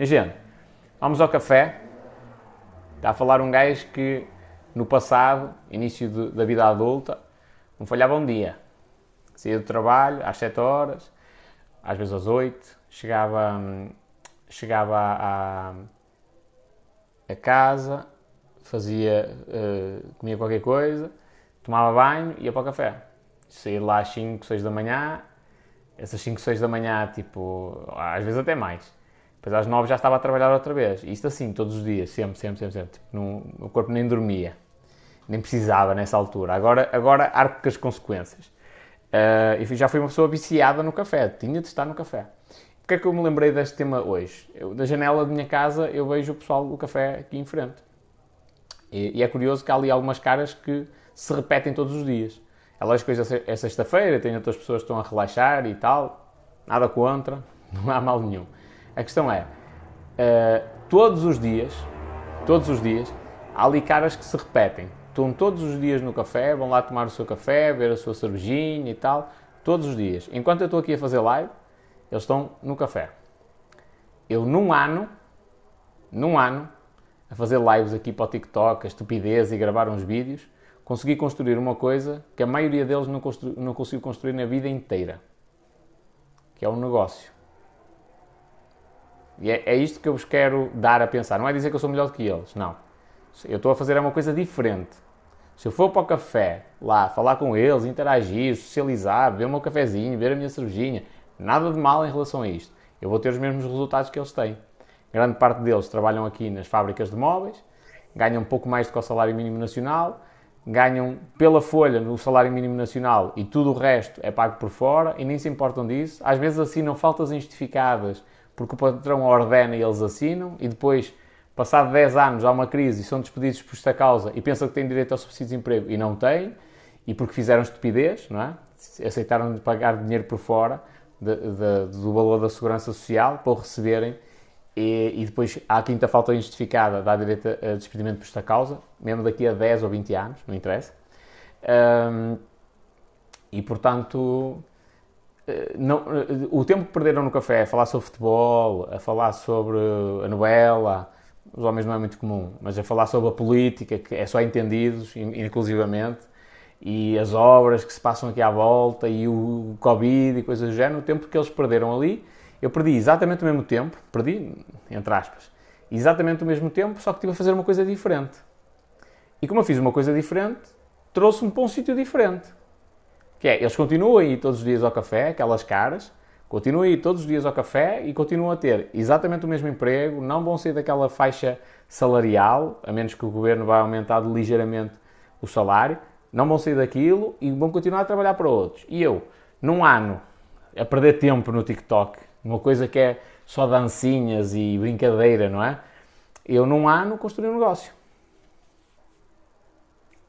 Gente, vamos ao café. Está a falar um gajo que no passado, início de, da vida adulta, não falhava um dia. Saía do trabalho às 7 horas, às vezes às 8, chegava, hum, chegava a, a casa, fazia, uh, comia qualquer coisa, tomava banho e ia para o café. Saía lá às 5, 6 da manhã, essas 5, 6 da manhã, tipo, às vezes até mais. Depois às 9 já estava a trabalhar outra vez. Isto assim, todos os dias, sempre, sempre, sempre. sempre. Tipo, não, o corpo nem dormia. Nem precisava nessa altura. Agora, agora arco com as consequências. Uh, já fui uma pessoa viciada no café. Tinha de estar no café. Porquê é que eu me lembrei deste tema hoje? Eu, da janela da minha casa eu vejo o pessoal do café aqui em frente. E, e, é curioso que há ali algumas caras que se repetem todos os dias. É lógico que é sexta-feira, tem outras pessoas que estão a relaxar e tal. Nada contra, não há mal nenhum. A questão é, uh, todos os dias, todos os dias, há ali caras que se repetem. Estão todos os dias no café, vão lá tomar o seu café, ver a sua cervejinha e tal, todos os dias. Enquanto eu estou aqui a fazer live, eles estão no café. Eu, num ano, num ano, a fazer lives aqui para o TikTok, a estupidez e gravar uns vídeos, consegui construir uma coisa que a maioria deles não, constru não conseguiu construir na vida inteira, que é um negócio. E é, é isto que eu vos quero dar a pensar. Não é dizer que eu sou melhor do que eles, não. Eu estou a fazer uma coisa diferente. Se eu for para o café, lá, falar com eles, interagir, socializar, beber o meu cafezinho, beber a minha cervejinha, nada de mal em relação a isto. Eu vou ter os mesmos resultados que eles têm. Grande parte deles trabalham aqui nas fábricas de móveis, ganham um pouco mais do que o salário mínimo nacional, ganham pela folha no salário mínimo nacional e tudo o resto é pago por fora e nem se importam disso. Às vezes assinam faltas injustificadas porque o patrão ordena e eles assinam, e depois, passado 10 anos, há uma crise e são despedidos por esta causa e pensam que têm direito ao subsídio de desemprego e não têm, e porque fizeram estupidez, não é? aceitaram de pagar dinheiro por fora de, de, do valor da segurança social para o receberem e, e, depois há a quinta falta injustificada, dá direito a despedimento por esta causa, mesmo daqui a 10 ou 20 anos, não interessa. Um, e portanto, não, eh, o tempo que perderam no café a falar sobre futebol, a falar sobre a novela, os homens não é muito comum, mas a falar sobre a política, que é só entendidos, inclusivamente, e as obras que se passam aqui à volta, e o Covid e coisas do género, o tempo que eles perderam ali, eu perdi exatamente o mesmo tempo, perdi, entre aspas, exatamente o mesmo tempo, só que estive a fazer uma coisa diferente. E como eu fiz uma coisa diferente, trouxe-me para um sítio diferente. Que é, eles continuam a ir todos os dias ao café, aquelas caras, continuam a ir todos os dias ao café e continuam a ter exatamente o mesmo emprego, não vão sair daquela faixa salarial, a menos que o governo vá aumentar ligeiramente o salário, não vão sair daquilo e vão continuar a trabalhar para outros. E eu, num ano, a perder tempo no TikTok, uma coisa que é só dancinhas e brincadeira, não é? Eu, num ano, construí um negócio.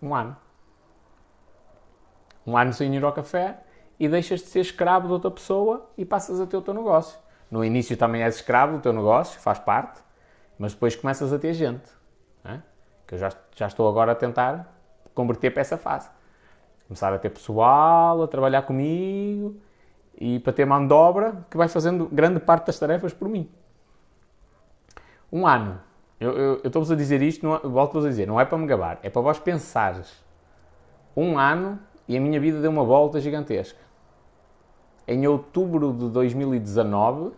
Um ano um ano sem ir ao café e deixas de ser escravo de outra pessoa e passas a ter o teu negócio. No início também és escravo do teu negócio, faz parte, mas depois começas a ter gente. É? Que eu já, já estou agora a tentar converter para essa fase. Começar a ter pessoal, a trabalhar comigo e para ter mão de obra que vai fazendo grande parte das tarefas por mim. Um ano. Eu, eu, eu estou-vos a dizer isto, não, é, volto-vos a dizer, não é para me gabar, é para vós pensares. Um ano e a minha vida deu uma volta gigantesca. Em outubro de 2019,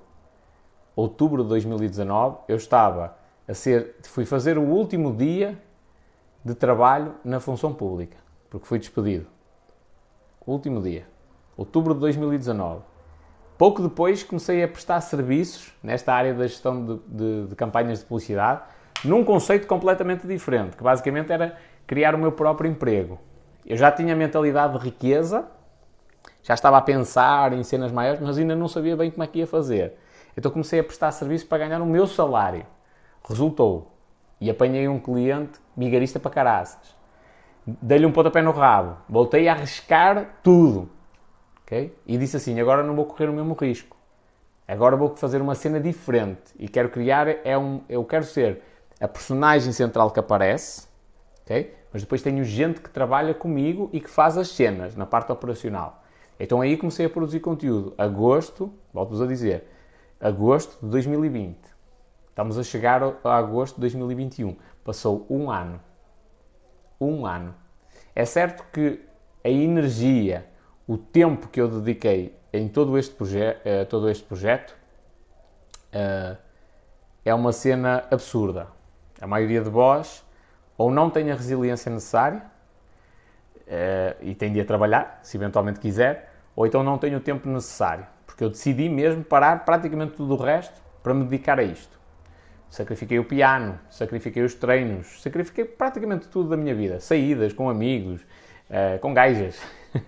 outubro de 2019, eu estava a ser, fui fazer o último dia de trabalho na função pública, porque fui despedido. último dia, outubro de 2019. Pouco depois comecei a prestar serviços nesta área da gestão de, de, de campanhas de publicidade, num conceito completamente diferente, que basicamente era criar o meu próprio emprego. Eu já tinha mentalidade de riqueza, já estava a pensar em cenas maiores, mas ainda não sabia bem como é que ia fazer. Então comecei a prestar serviço para ganhar o meu salário. Resultou. E apanhei um cliente migarista para caraças. Dei-lhe um pontapé no rabo. Voltei a arriscar tudo. Okay? E disse assim, agora não vou correr o mesmo risco. Agora vou fazer uma cena diferente. E quero criar, é um, eu quero ser a personagem central que aparece. Okay? Mas depois tenho gente que trabalha comigo e que faz as cenas na parte operacional. Então aí comecei a produzir conteúdo. Agosto, volto-vos a dizer, agosto de 2020. Estamos a chegar a agosto de 2021. Passou um ano. Um ano. É certo que a energia, o tempo que eu dediquei em todo este, proje uh, todo este projeto uh, é uma cena absurda. A maioria de vós ou não tem a resiliência necessária uh, e tem de a trabalhar, se eventualmente quiser, ou então não tem o tempo necessário, porque eu decidi mesmo parar praticamente tudo o resto para me dedicar a isto. Sacrifiquei o piano, sacrifiquei os treinos, sacrifiquei praticamente tudo da minha vida. Saídas com amigos, uh, com gajas.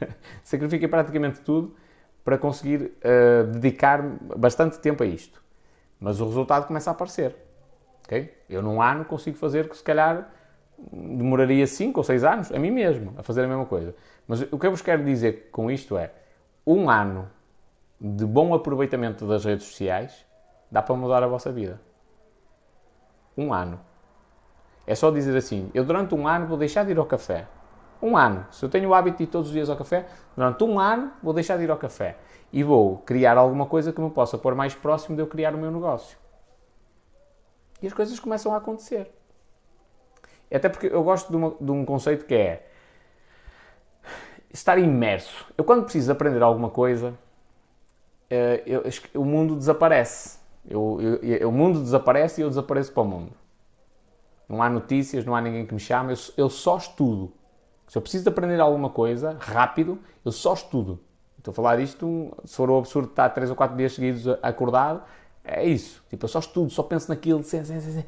sacrifiquei praticamente tudo para conseguir uh, dedicar bastante tempo a isto. Mas o resultado começa a aparecer. Okay? Eu num ano consigo fazer que se calhar demoraria 5 ou 6 anos a mim mesmo a fazer a mesma coisa. Mas o que eu vos quero dizer com isto é um ano de bom aproveitamento das redes sociais dá para mudar a vossa vida. Um ano. É só dizer assim: eu durante um ano vou deixar de ir ao café. Um ano. Se eu tenho o hábito de ir todos os dias ao café, durante um ano vou deixar de ir ao café. E vou criar alguma coisa que me possa pôr mais próximo de eu criar o meu negócio. E as coisas começam a acontecer. Até porque eu gosto de, uma, de um conceito que é estar imerso. Eu, quando preciso aprender alguma coisa, eh, eu, eu, o mundo desaparece. Eu, o mundo desaparece e eu desapareço para o mundo. Não há notícias, não há ninguém que me chame, eu, só estudo. Se eu preciso de aprender alguma coisa rápido, eu só estudo. Estou a falar isto, se for o absurdo estar 3 ou 4 dias seguidos acordado, é isso. Tipo, eu só estudo, só penso naquilo. Sim, sim, sim.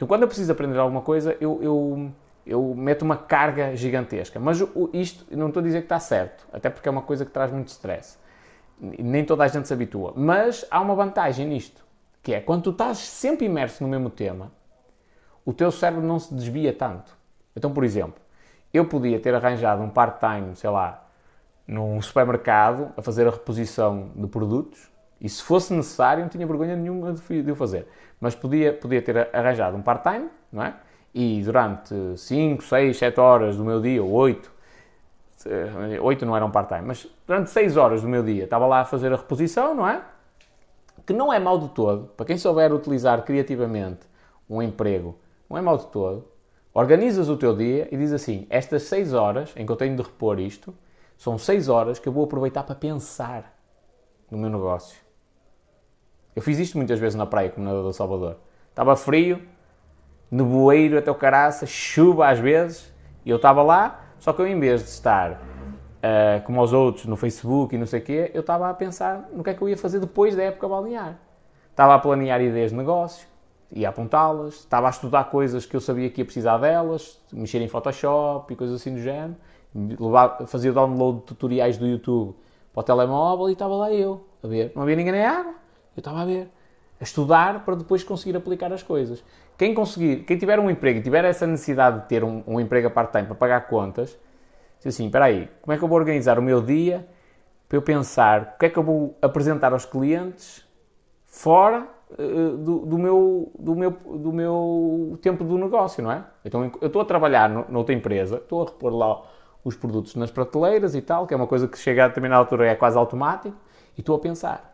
Então, quando eu preciso aprender alguma coisa, eu, eu, eu meto uma carga gigantesca. Mas isto, não estou a dizer que está certo, até porque é uma coisa que traz muito stress nem toda a gente se habitua. Mas há uma vantagem nisto, que é quando tu estás sempre imerso no mesmo tema, o teu cérebro não se desvia tanto. Então, por exemplo, eu podia ter arranjado um part-time, sei lá, num supermercado a fazer a reposição de produtos e se fosse necessário, não tinha vergonha nenhuma de o fazer. Mas podia, podia ter arranjado um part-time, não é? E durante 5, 6, 7 horas do meu dia, ou 8, 8 não eram part-time, mas durante 6 horas do meu dia estava lá a fazer a reposição, não é? Que não é mal de todo, para quem souber utilizar criativamente um emprego, não é mal de todo. Organizas o teu dia e diz assim: estas 6 horas em que eu tenho de repor isto, são 6 horas que eu vou aproveitar para pensar no meu negócio. Eu fiz isto muitas vezes na praia, como na do Salvador. Estava frio, nevoeiro até o caraça, chuva às vezes, e eu estava lá só que eu, em vez de estar uh, como os outros no Facebook e não sei o quê, eu estava a pensar no que é que eu ia fazer depois da época balnear. Estava a planear ideias de negócio, ia apontá-las, estava a estudar coisas que eu sabia que ia precisar delas, mexer em Photoshop e coisas assim do género, levar, fazia download de tutoriais do YouTube para o telemóvel e estava lá eu, a ver. Não havia ninguém na água, eu estava a ver, a estudar para depois conseguir aplicar as coisas. Quem conseguir, quem tiver um emprego e tiver essa necessidade de ter um, um emprego a part-time para pagar contas, diz assim, espera aí, como é que eu vou organizar o meu dia para eu pensar o que é que eu vou apresentar aos clientes fora uh, do, do, meu, do, meu, do meu tempo do negócio, não é? Então eu estou a trabalhar no, noutra empresa, estou a repor lá os produtos nas prateleiras e tal, que é uma coisa que chega a determinada altura é quase automático, e estou a pensar,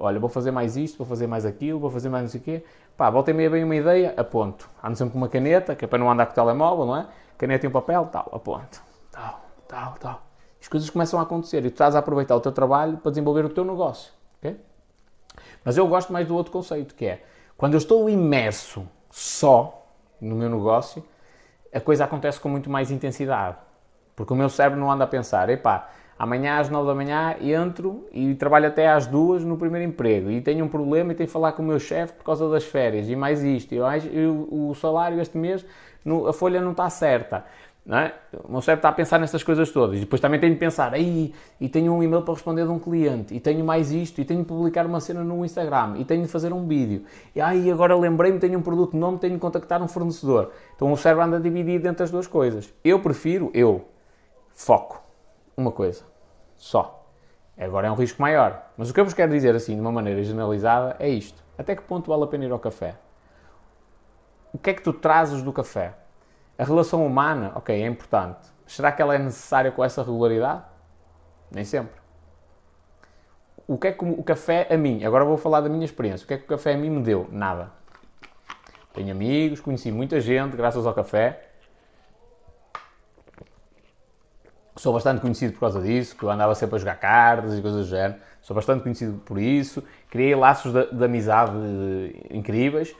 olha, vou fazer mais isto, vou fazer mais aquilo, vou fazer mais não sei o quê, Pá, volta e meia bem uma ideia, aponto. Ando sempre com uma caneta, que é para não andar com o telemóvel, não é? Caneta e um papel, tal, aponto. Tal, tal, tal. As coisas começam a acontecer e tu estás a aproveitar o teu trabalho para desenvolver o teu negócio. Okay? Mas eu gosto mais do outro conceito, que é quando eu estou imerso só no meu negócio, a coisa acontece com muito mais intensidade. Porque o meu cérebro não anda a pensar, epá, amanhã às 9 da manhã entro e trabalho até às 2 no primeiro emprego e tenho um problema e tenho que falar com o meu chefe por causa das férias e mais isto, e o salário este mês, a folha não está certa. Não é? O meu cérebro está a pensar nessas coisas todas. E depois também tenho de pensar, aí, e tenho um e-mail para responder de um cliente, e tenho mais isto, e tenho de publicar uma cena no Instagram, e tenho de fazer um vídeo. E aí agora lembrei-me, tenho um produto novo, tenho de contactar um fornecedor. Então o cérebro anda dividido entre as duas coisas. Eu prefiro, eu, foco, uma coisa só. Agora é um risco maior. Mas o que eu vos quero dizer assim, de uma maneira generalizada, é isto. Até que ponto vale a pena ir ao café? O que é que tu trazes do café? A relação humana, ok, é importante. Será que ela é necessária com essa regularidade? Nem sempre. O que é que o café a mim, agora vou falar da minha experiência, o que é que o café a mim me deu? Nada. Tenho amigos, conheci muita gente graças ao café. Sou bastante conhecido por causa disso, que eu andava sempre a jogar cartas e coisas do género. Sou bastante conhecido por isso. Criei laços de, de amizade incríveis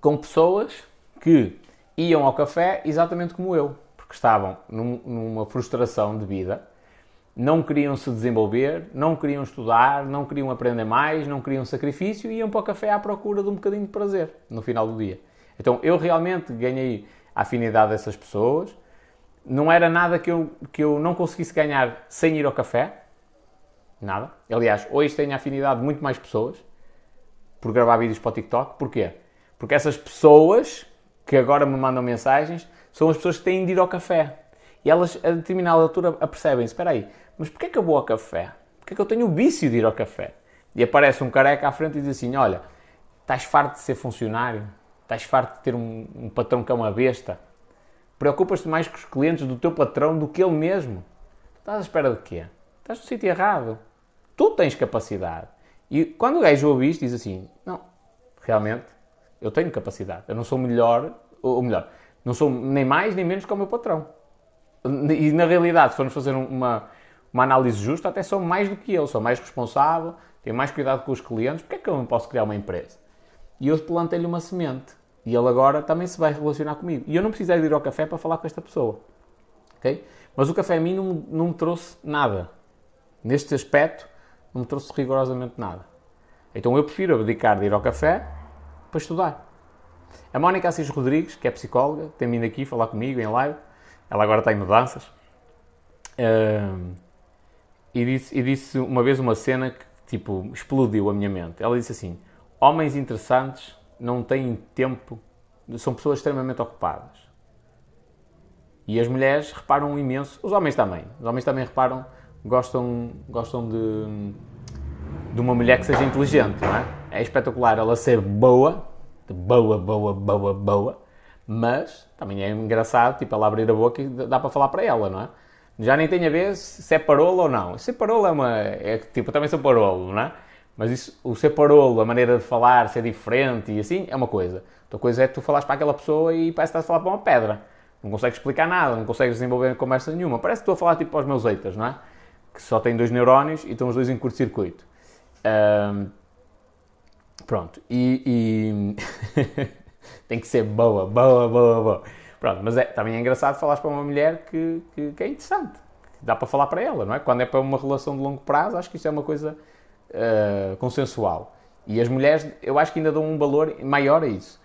com pessoas que iam ao café exatamente como eu, porque estavam num, numa frustração de vida, não queriam se desenvolver, não queriam estudar, não queriam aprender mais, não queriam sacrifício e iam para o café à procura de um bocadinho de prazer no final do dia. Então eu realmente ganhei a afinidade dessas pessoas. Não era nada que eu, que eu não conseguisse ganhar sem ir ao café. Nada. Aliás, hoje tenho afinidade de muito mais pessoas por gravar vídeos para o TikTok. Porquê? Porque essas pessoas que agora me mandam mensagens são as pessoas que têm de ir ao café. E elas, a determinada altura, apercebem-se: espera aí, mas porquê é que eu vou ao café? Porquê é que eu tenho o vício de ir ao café? E aparece um careca à frente e diz assim: olha, estás farto de ser funcionário? Estás farto de ter um, um patrão que é uma besta? Preocupas-te mais com os clientes do teu patrão do que ele mesmo? Estás à espera de quê? Estás no sítio errado. Tu tens capacidade. E quando o gajo ouve isto, diz assim: não, realmente, eu tenho capacidade. Eu não sou melhor, ou melhor, não sou nem mais nem menos que o meu patrão. E na realidade, se formos fazer uma, uma análise justa, até sou mais do que ele. Sou mais responsável, tenho mais cuidado com os clientes. Porquê é que eu não posso criar uma empresa? E eu plantei-lhe uma semente. E ele agora também se vai relacionar comigo. E eu não precisei de ir ao café para falar com esta pessoa. ok? Mas o café a mim não, não me trouxe nada. Neste aspecto, não me trouxe rigorosamente nada. Então eu prefiro abdicar de ir ao café para estudar. A Mónica Assis Rodrigues, que é psicóloga, tem vindo aqui falar comigo em live. Ela agora está em mudanças. E, disse, e disse uma vez uma cena que, tipo, explodiu a minha mente. Ela disse assim: Homens interessantes não têm tempo, são pessoas extremamente ocupadas. E as mulheres reparam imenso, os homens também. Os homens também reparam, gostam, gostam de, de uma mulher que seja inteligente, não é? é espetacular ela ser boa, boa, boa, boa, boa, mas também é engraçado, tipo, ela abrir a boca e dá para falar para ela, não é? Já nem tem a ver se é parolo ou não. Ser parolo é uma. É, tipo, também sou parolo, não é? Mas isso, o ser parolo, a maneira de falar, ser diferente e assim, é uma coisa. Outra coisa é tu falares para aquela pessoa e parece que estás a falar para uma pedra. Não consegues explicar nada, não consegues desenvolver conversa nenhuma. Parece que estou a falar tipo para os meus eitas, não é? Que só têm dois neurónios e estão os dois em curto-circuito. Um, Pronto, e, e... tem que ser boa, boa, boa, boa. Pronto, mas é, também é engraçado falar para uma mulher que, que, que, é interessante, que dá para falar para ela, não é? Quando é para uma relação de longo prazo, acho que isso é uma coisa uh, consensual. E as mulheres, eu acho que ainda dão um valor maior a isso.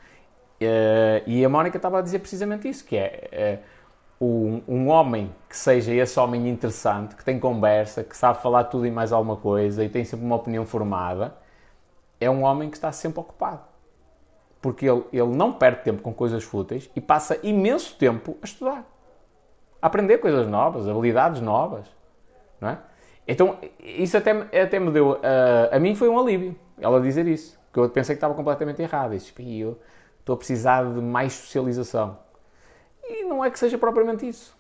Uh, e a Mónica estava a dizer precisamente isso, que é uh, um, um, homem que seja esse homem interessante, que tem conversa, que sabe falar tudo e mais alguma coisa e tem sempre uma opinião formada, é um homem que está sempre ocupado. Porque ele, ele não perde tempo com coisas fúteis e passa imenso tempo a estudar. A aprender coisas novas, habilidades novas. Não é? Então, isso até, até me deu. Uh, a mim foi um alívio, ela dizer isso. Porque eu pensei que estava completamente errado. E eu estou a precisar de mais socialização. E não é que seja propriamente isso.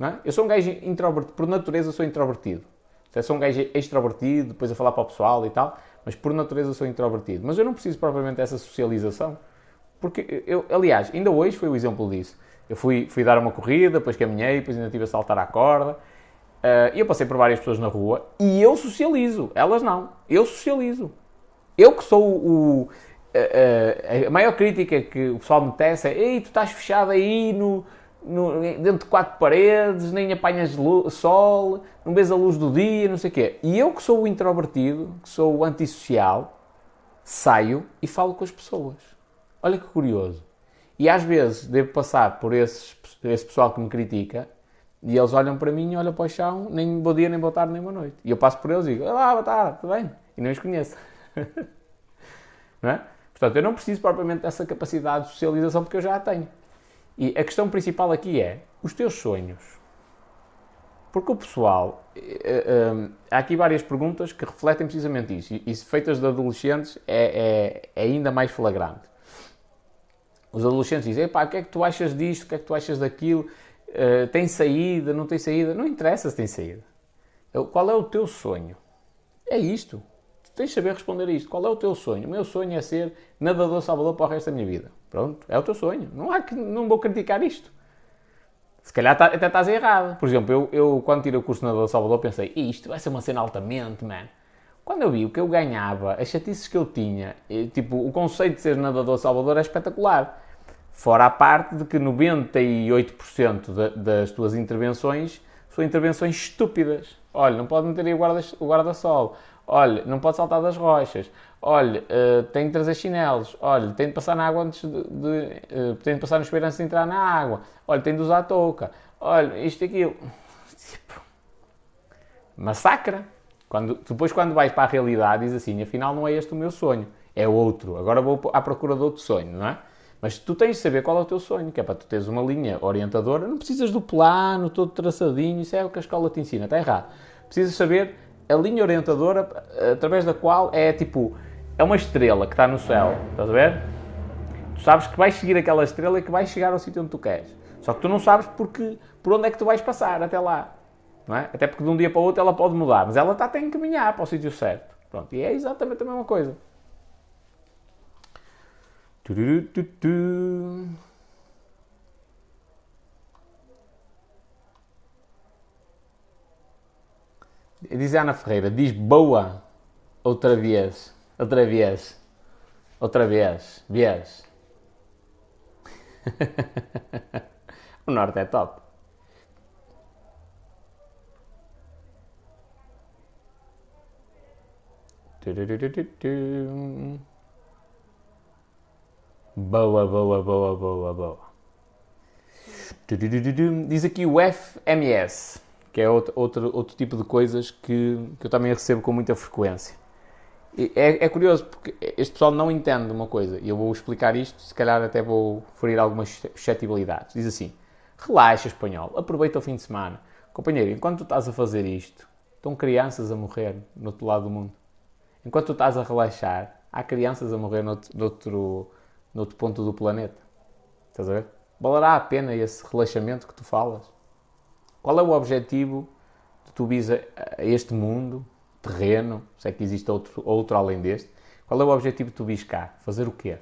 É? Eu sou um gajo introvertido. Por natureza, sou introvertido. Eu sou um gajo extrovertido, depois a falar para o pessoal e tal mas por natureza sou introvertido. Mas eu não preciso propriamente dessa socialização, porque eu, aliás, ainda hoje foi o exemplo disso. Eu fui, fui dar uma corrida, depois caminhei, depois ainda estive a saltar à corda, e eu passei por várias pessoas na rua, e eu socializo, elas não, eu socializo. Eu que sou o, a maior crítica que o pessoal me tece é Ei, tu estás fechado aí no, no, dentro de quatro paredes, nem apanhas sol, não vês a luz do dia, não sei o quê. E eu que sou o introvertido, que sou o antissocial, saio e falo com as pessoas. Olha que curioso. E às vezes devo passar por esses, esse pessoal que me critica e eles olham para mim e olham para o chão, nem bom dia, nem boa tarde, nem boa noite. E eu passo por eles e digo, olá, boa tarde, tudo bem? E não os conheço. não é? Portanto, eu não preciso propriamente dessa capacidade de socialização porque eu já a tenho. E a questão principal aqui é os teus sonhos. Porque o pessoal. Uh, uh, há aqui várias perguntas que refletem precisamente isso. E feitas de adolescentes é, é, é, ainda mais flagrante. Os adolescentes dizem: pá, o que é que tu achas disto? O que é que tu achas daquilo? Uh, tem saída? Não tem saída? Não interessa se tem saída. Qual é o teu sonho? É isto. tens de saber responder a isto. Qual é o teu sonho? O meu sonho é ser nadador salvador para o resto da minha vida. Pronto, é o teu sonho. Não, há que, não vou criticar isto. Se calhar tá, até estás errado. Por exemplo, eu, eu quando tirei o curso de nadador salvador pensei, isto vai ser uma cena altamente, man. Quando eu vi o que eu ganhava, as chatices que eu tinha, e, tipo, o conceito de ser nadador salvador é espetacular. Fora a parte de que 98% de, das tuas intervenções são intervenções estúpidas. Olha, não pode meter aí o guarda-sol. Guarda Olha, não pode saltar das rochas. Olha, uh, tem que trazer chinelos. Olha, tem de passar na água antes de. de uh, tem de passar no chuveiro antes de entrar na água. Olha, tem de usar a touca. Olha, isto e aquilo. Tipo, massacra. Quando, depois, quando vais para a realidade, diz assim: afinal, não é este o meu sonho, é outro. Agora vou à procura de outro sonho, não é? Mas tu tens de saber qual é o teu sonho, que é para tu teres uma linha orientadora. Não precisas do plano todo traçadinho, isso é o que a escola te ensina, está errado. Precisas saber a linha orientadora através da qual é tipo, é uma estrela que está no céu, estás a ver? Tu sabes que vais seguir aquela estrela e que vais chegar ao sítio onde tu queres. Só que tu não sabes porque, por onde é que tu vais passar até lá. Não é? Até porque de um dia para o outro ela pode mudar, mas ela está a encaminhar para o sítio certo. Pronto, e é exatamente a mesma coisa. Diz Ana Ferreira, diz boa outra vez, outra vez, outra vez, vez. o norte é top. Boa, boa, boa, boa, boa. Diz aqui o FMS, que é outro, outro, outro tipo de coisas que, que eu também recebo com muita frequência. É, é, curioso porque este pessoal não entende uma coisa e eu vou explicar isto, se calhar até vou ferir algumas suscetibilidades. Diz assim: relaxa, espanhol, aproveita o fim de semana. Companheiro, enquanto tu estás a fazer isto, estão crianças a morrer no outro lado do mundo. Enquanto tu estás a relaxar, há crianças a morrer no outro noutro ponto do planeta. Estás a ver? Valerá a pena esse relaxamento que tu falas? Qual é o objetivo de tu vis a, este mundo terreno, se é que existe outro, outro além deste? Qual é o objetivo de tu vis cá? Fazer o quê?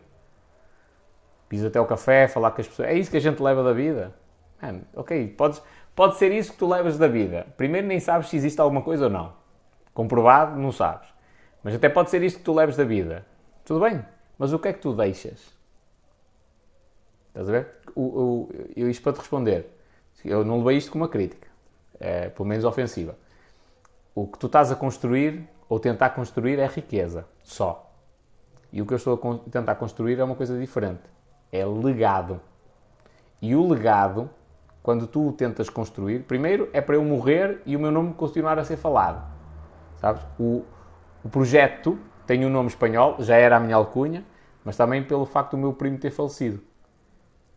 Vis até o café, falar com as pessoas. É isso que a gente leva da vida? Man, ok, podes, pode ser isso que tu levas da vida. Primeiro nem sabes se existe alguma coisa ou não. Comprovado, não sabes. Mas até pode ser isto que tu leves da vida. Tudo bem, mas o que é que tu deixas? Estás a ver? O, o, eu isto para te responder. Eu não levei isto como uma crítica. É, pelo menos ofensiva. O que tu estás a construir ou tentar construir é riqueza. Só. E o que eu estou a tentar construir é uma coisa diferente. É legado. E o legado, quando tu o tentas construir, primeiro é para eu morrer e o meu nome continuar a ser falado. Sabes? O, o projeto tem um nome espanhol, já era a minha alcunha, mas também pelo facto do meu primo ter falecido.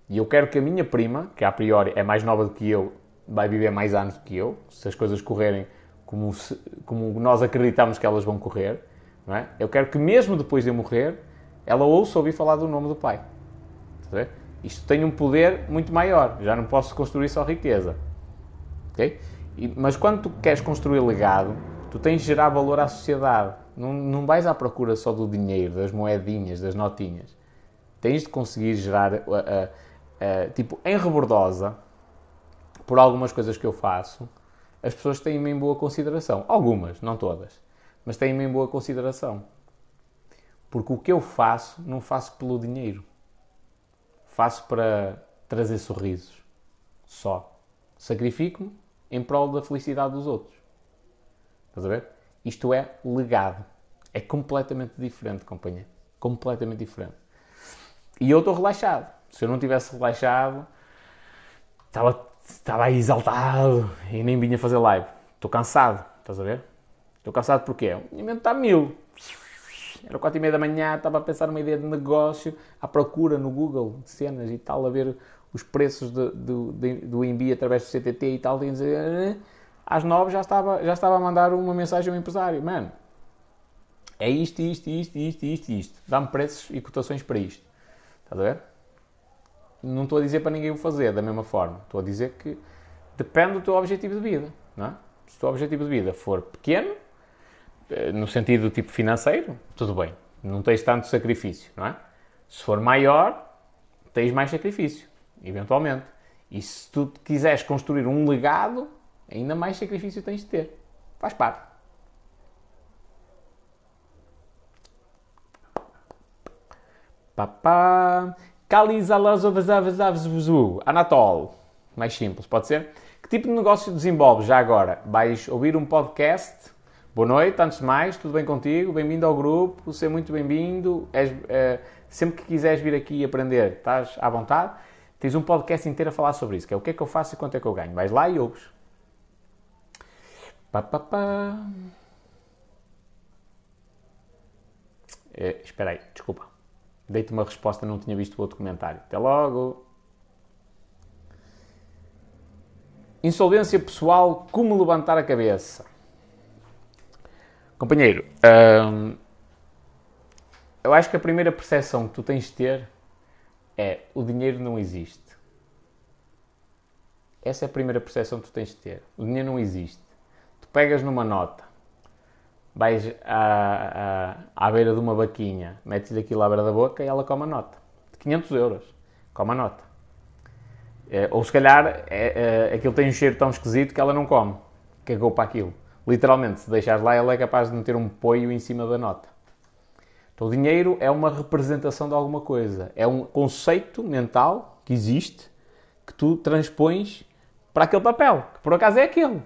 E eu quero que a minha prima, que a priori é mais nova do que eu, vai viver mais anos do que eu, se as coisas correrem como, se, como nós acreditamos que elas vão correr, não é? eu quero que mesmo depois de eu morrer, ela ouça ouvir falar do nome do pai. Isto tem um poder muito maior. Já não posso construir só riqueza. E, mas quando tu queres construir legado, tu tens de gerar valor à sociedade. Não, não vais à procura só do dinheiro, das moedinhas, das notinhas. Tens de conseguir gerar uh, tipo, em rebordosa, por algumas coisas que eu faço, as pessoas têm-me em boa consideração. Algumas, não todas, mas têm-me em boa consideração. Porque o que eu faço, não faço pelo dinheiro. Faço para trazer sorrisos. Só. Sacrifico-me em prol da felicidade dos outros. Estás a ver? Isto é legado. É completamente diferente, companhia. Completamente diferente. E eu estou relaxado. Se eu não tivesse relaxado, estava, estava aí exaltado e nem vinha fazer live. Estou cansado, estás a ver? Estou cansado porque o minha mente está mil. Era quatro e meia da manhã, estava a pensar numa ideia de negócio, à procura no Google de cenas e tal, a ver os preços de, de, de, do envio através do CTT e tal. E dizer, às nove já estava, já estava a mandar uma mensagem ao empresário. Mano, é isto, isto, isto, isto, isto, isto. Dá-me preços e cotações para isto. Estás a ver? Não estou a dizer para ninguém o fazer da mesma forma. Estou a dizer que depende do teu objetivo de vida. Não é? Se o teu objetivo de vida for pequeno, eh, no sentido tipo financeiro, tudo bem. Não tens tanto sacrifício, não é? Se for maior, tens mais sacrifício, eventualmente. E se tu quiseres construir um legado, ainda mais sacrifício tens de ter. Faz parte. Papá. Anatol. Mais simples, pode ser? Que tipo de negócio desenvolves já agora? Vais ouvir um podcast? Boa noite, antes de mais, tudo bem contigo? Bem-vindo ao grupo, seja muito bem-vindo. Uh, sempre que quiseres vir aqui aprender, estás à vontade. Tens um podcast inteiro a falar sobre isso, que é o que é que eu faço e quanto é que eu ganho. Vais lá e ouves. Pá, pá, pá. É, espera aí, desculpa. Dei-te uma resposta, não tinha visto o outro comentário. Até logo. Insolvência pessoal, como levantar a cabeça? Companheiro, hum, eu acho que a primeira percepção que tu tens de ter é o dinheiro não existe. Essa é a primeira percepção que tu tens de ter. O dinheiro não existe. Tu pegas numa nota, vais à, à, à beira de uma vaquinha, metes aquilo à beira da boca e ela come a nota. De 500 euros. Come a nota. É, ou se calhar é, é, aquilo tem um cheiro tão esquisito que ela não come. Cagou para aquilo. Literalmente, se deixares lá, ela é capaz de meter um poio em cima da nota. Então, o dinheiro é uma representação de alguma coisa. É um conceito mental que existe que tu transpões para aquele papel, que por acaso é aquele.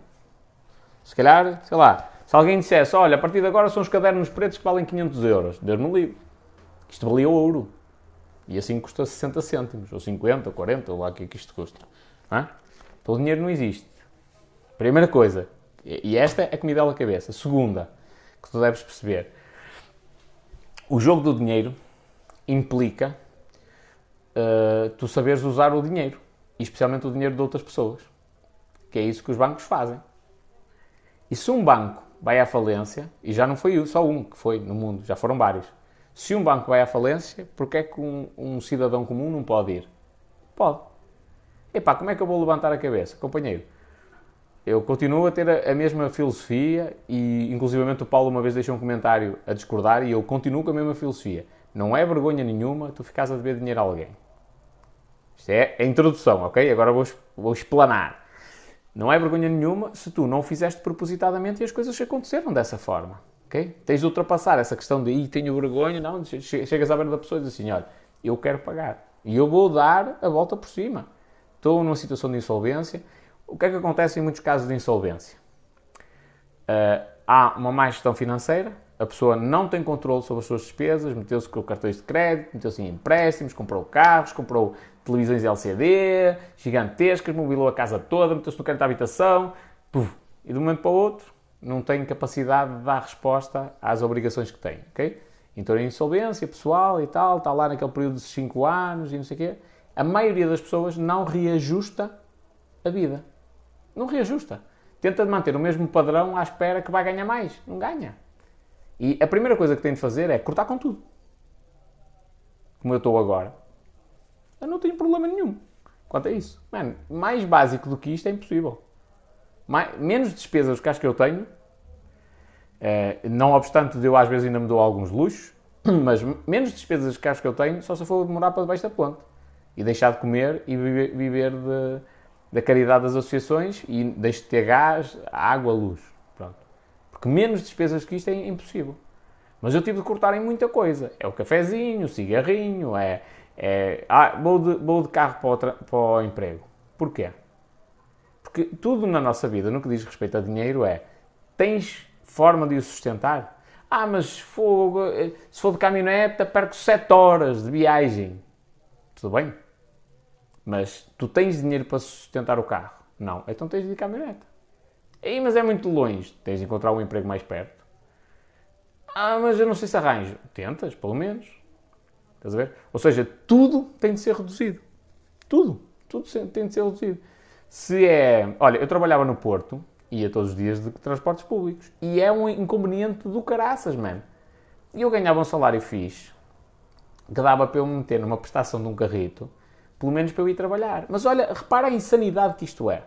Se calhar, sei lá, se alguém dissesse, olha, a partir de agora são os cadernos pretos que valem 500 euros, Deus no livro. Isto valia ouro. E assim custa 60 cêntimos, ou 50, ou 40, ou lá o que é que isto custa. Não é? Então o dinheiro não existe. Primeira coisa, e esta é que me dá a cabeça. Segunda, que tu deves perceber, o jogo do dinheiro implica uh, tu saberes usar o dinheiro, e especialmente o dinheiro de outras pessoas, que é isso que os bancos fazem. E se um banco vai à falência, e já não foi só um que foi no mundo, já foram vários. Se um banco vai à falência, porquê é que um, um cidadão comum não pode ir? Pode. Epá, como é que eu vou levantar a cabeça? Companheiro, eu continuo a ter a, a, mesma filosofia e, inclusivamente, o Paulo uma vez deixou um comentário a discordar e eu continuo com a mesma filosofia. Não é vergonha nenhuma tu ficares a dever dinheiro a alguém. Isto é a introdução, ok? Agora vou, vou explanar. Não é vergonha nenhuma se tu não o fizeste propositadamente e as coisas aconteceram dessa forma. ok? Tens de ultrapassar essa questão de tenho vergonha, não, chegas à beira da pessoa e dizes assim, olha, eu quero pagar. E eu vou dar a volta por cima. Estou numa situação de insolvência. O que é que acontece em muitos casos de insolvência? Uh, há uma má gestão financeira, a pessoa não tem controle sobre as suas despesas, meteu-se com cartões de crédito, meteu-se em empréstimos, comprou carros, comprou televisões LCD gigantescas, mobilou a casa toda, meteu-se no crédito da habitação, puf, e de um momento para o outro não tem capacidade de dar resposta às obrigações que tem, ok? Então, em insolvência pessoal e tal, está lá naquele período de 5 anos e não sei o quê. A maioria das pessoas não reajusta a vida. Não reajusta. Tenta manter o mesmo padrão à espera que vai ganhar mais. Não ganha. E a primeira coisa que tem de fazer é cortar com tudo. Como eu estou agora. Eu não tenho problema nenhum quanto a isso. Mano, mais básico do que isto é impossível. Mais, menos despesas que acho que eu tenho, eh, não obstante eu às vezes ainda me dou alguns luxos, mas menos despesas que acho que eu tenho só se for morar para debaixo da ponte e deixar de comer e viver, viver de, da caridade das associações e deixo de ter gás, água, luz. Pronto. Porque menos despesas que isto é impossível. Mas eu tive de cortar em muita coisa. É o cafezinho, o cigarrinho, é, é, ah, vou de, vou de carro para o, para o emprego. Porquê? Porque tudo na nossa vida, no que diz respeito a dinheiro, é tens forma de o sustentar? Ah, mas se for, se for de caminhonete, perco 7 horas de viagem. Tudo bem? Mas tu tens dinheiro para sustentar o carro? Não. Então tens de ir de caminhonete. Aí, mas é muito longe. Tens de encontrar um emprego mais perto. Ah, mas eu não sei se arranjo. Tentas, pelo menos. Estás a ver? Ou seja, tudo tem de ser reduzido. Tudo. Tudo tem de ser reduzido. Se é. Olha, eu trabalhava no Porto, ia todos os dias de transportes públicos. E é um inconveniente do caraças, mano. E eu ganhava um salário fixe, que dava para eu me meter numa prestação de um carrito, pelo menos para eu ir trabalhar. Mas olha, repara a insanidade que isto é.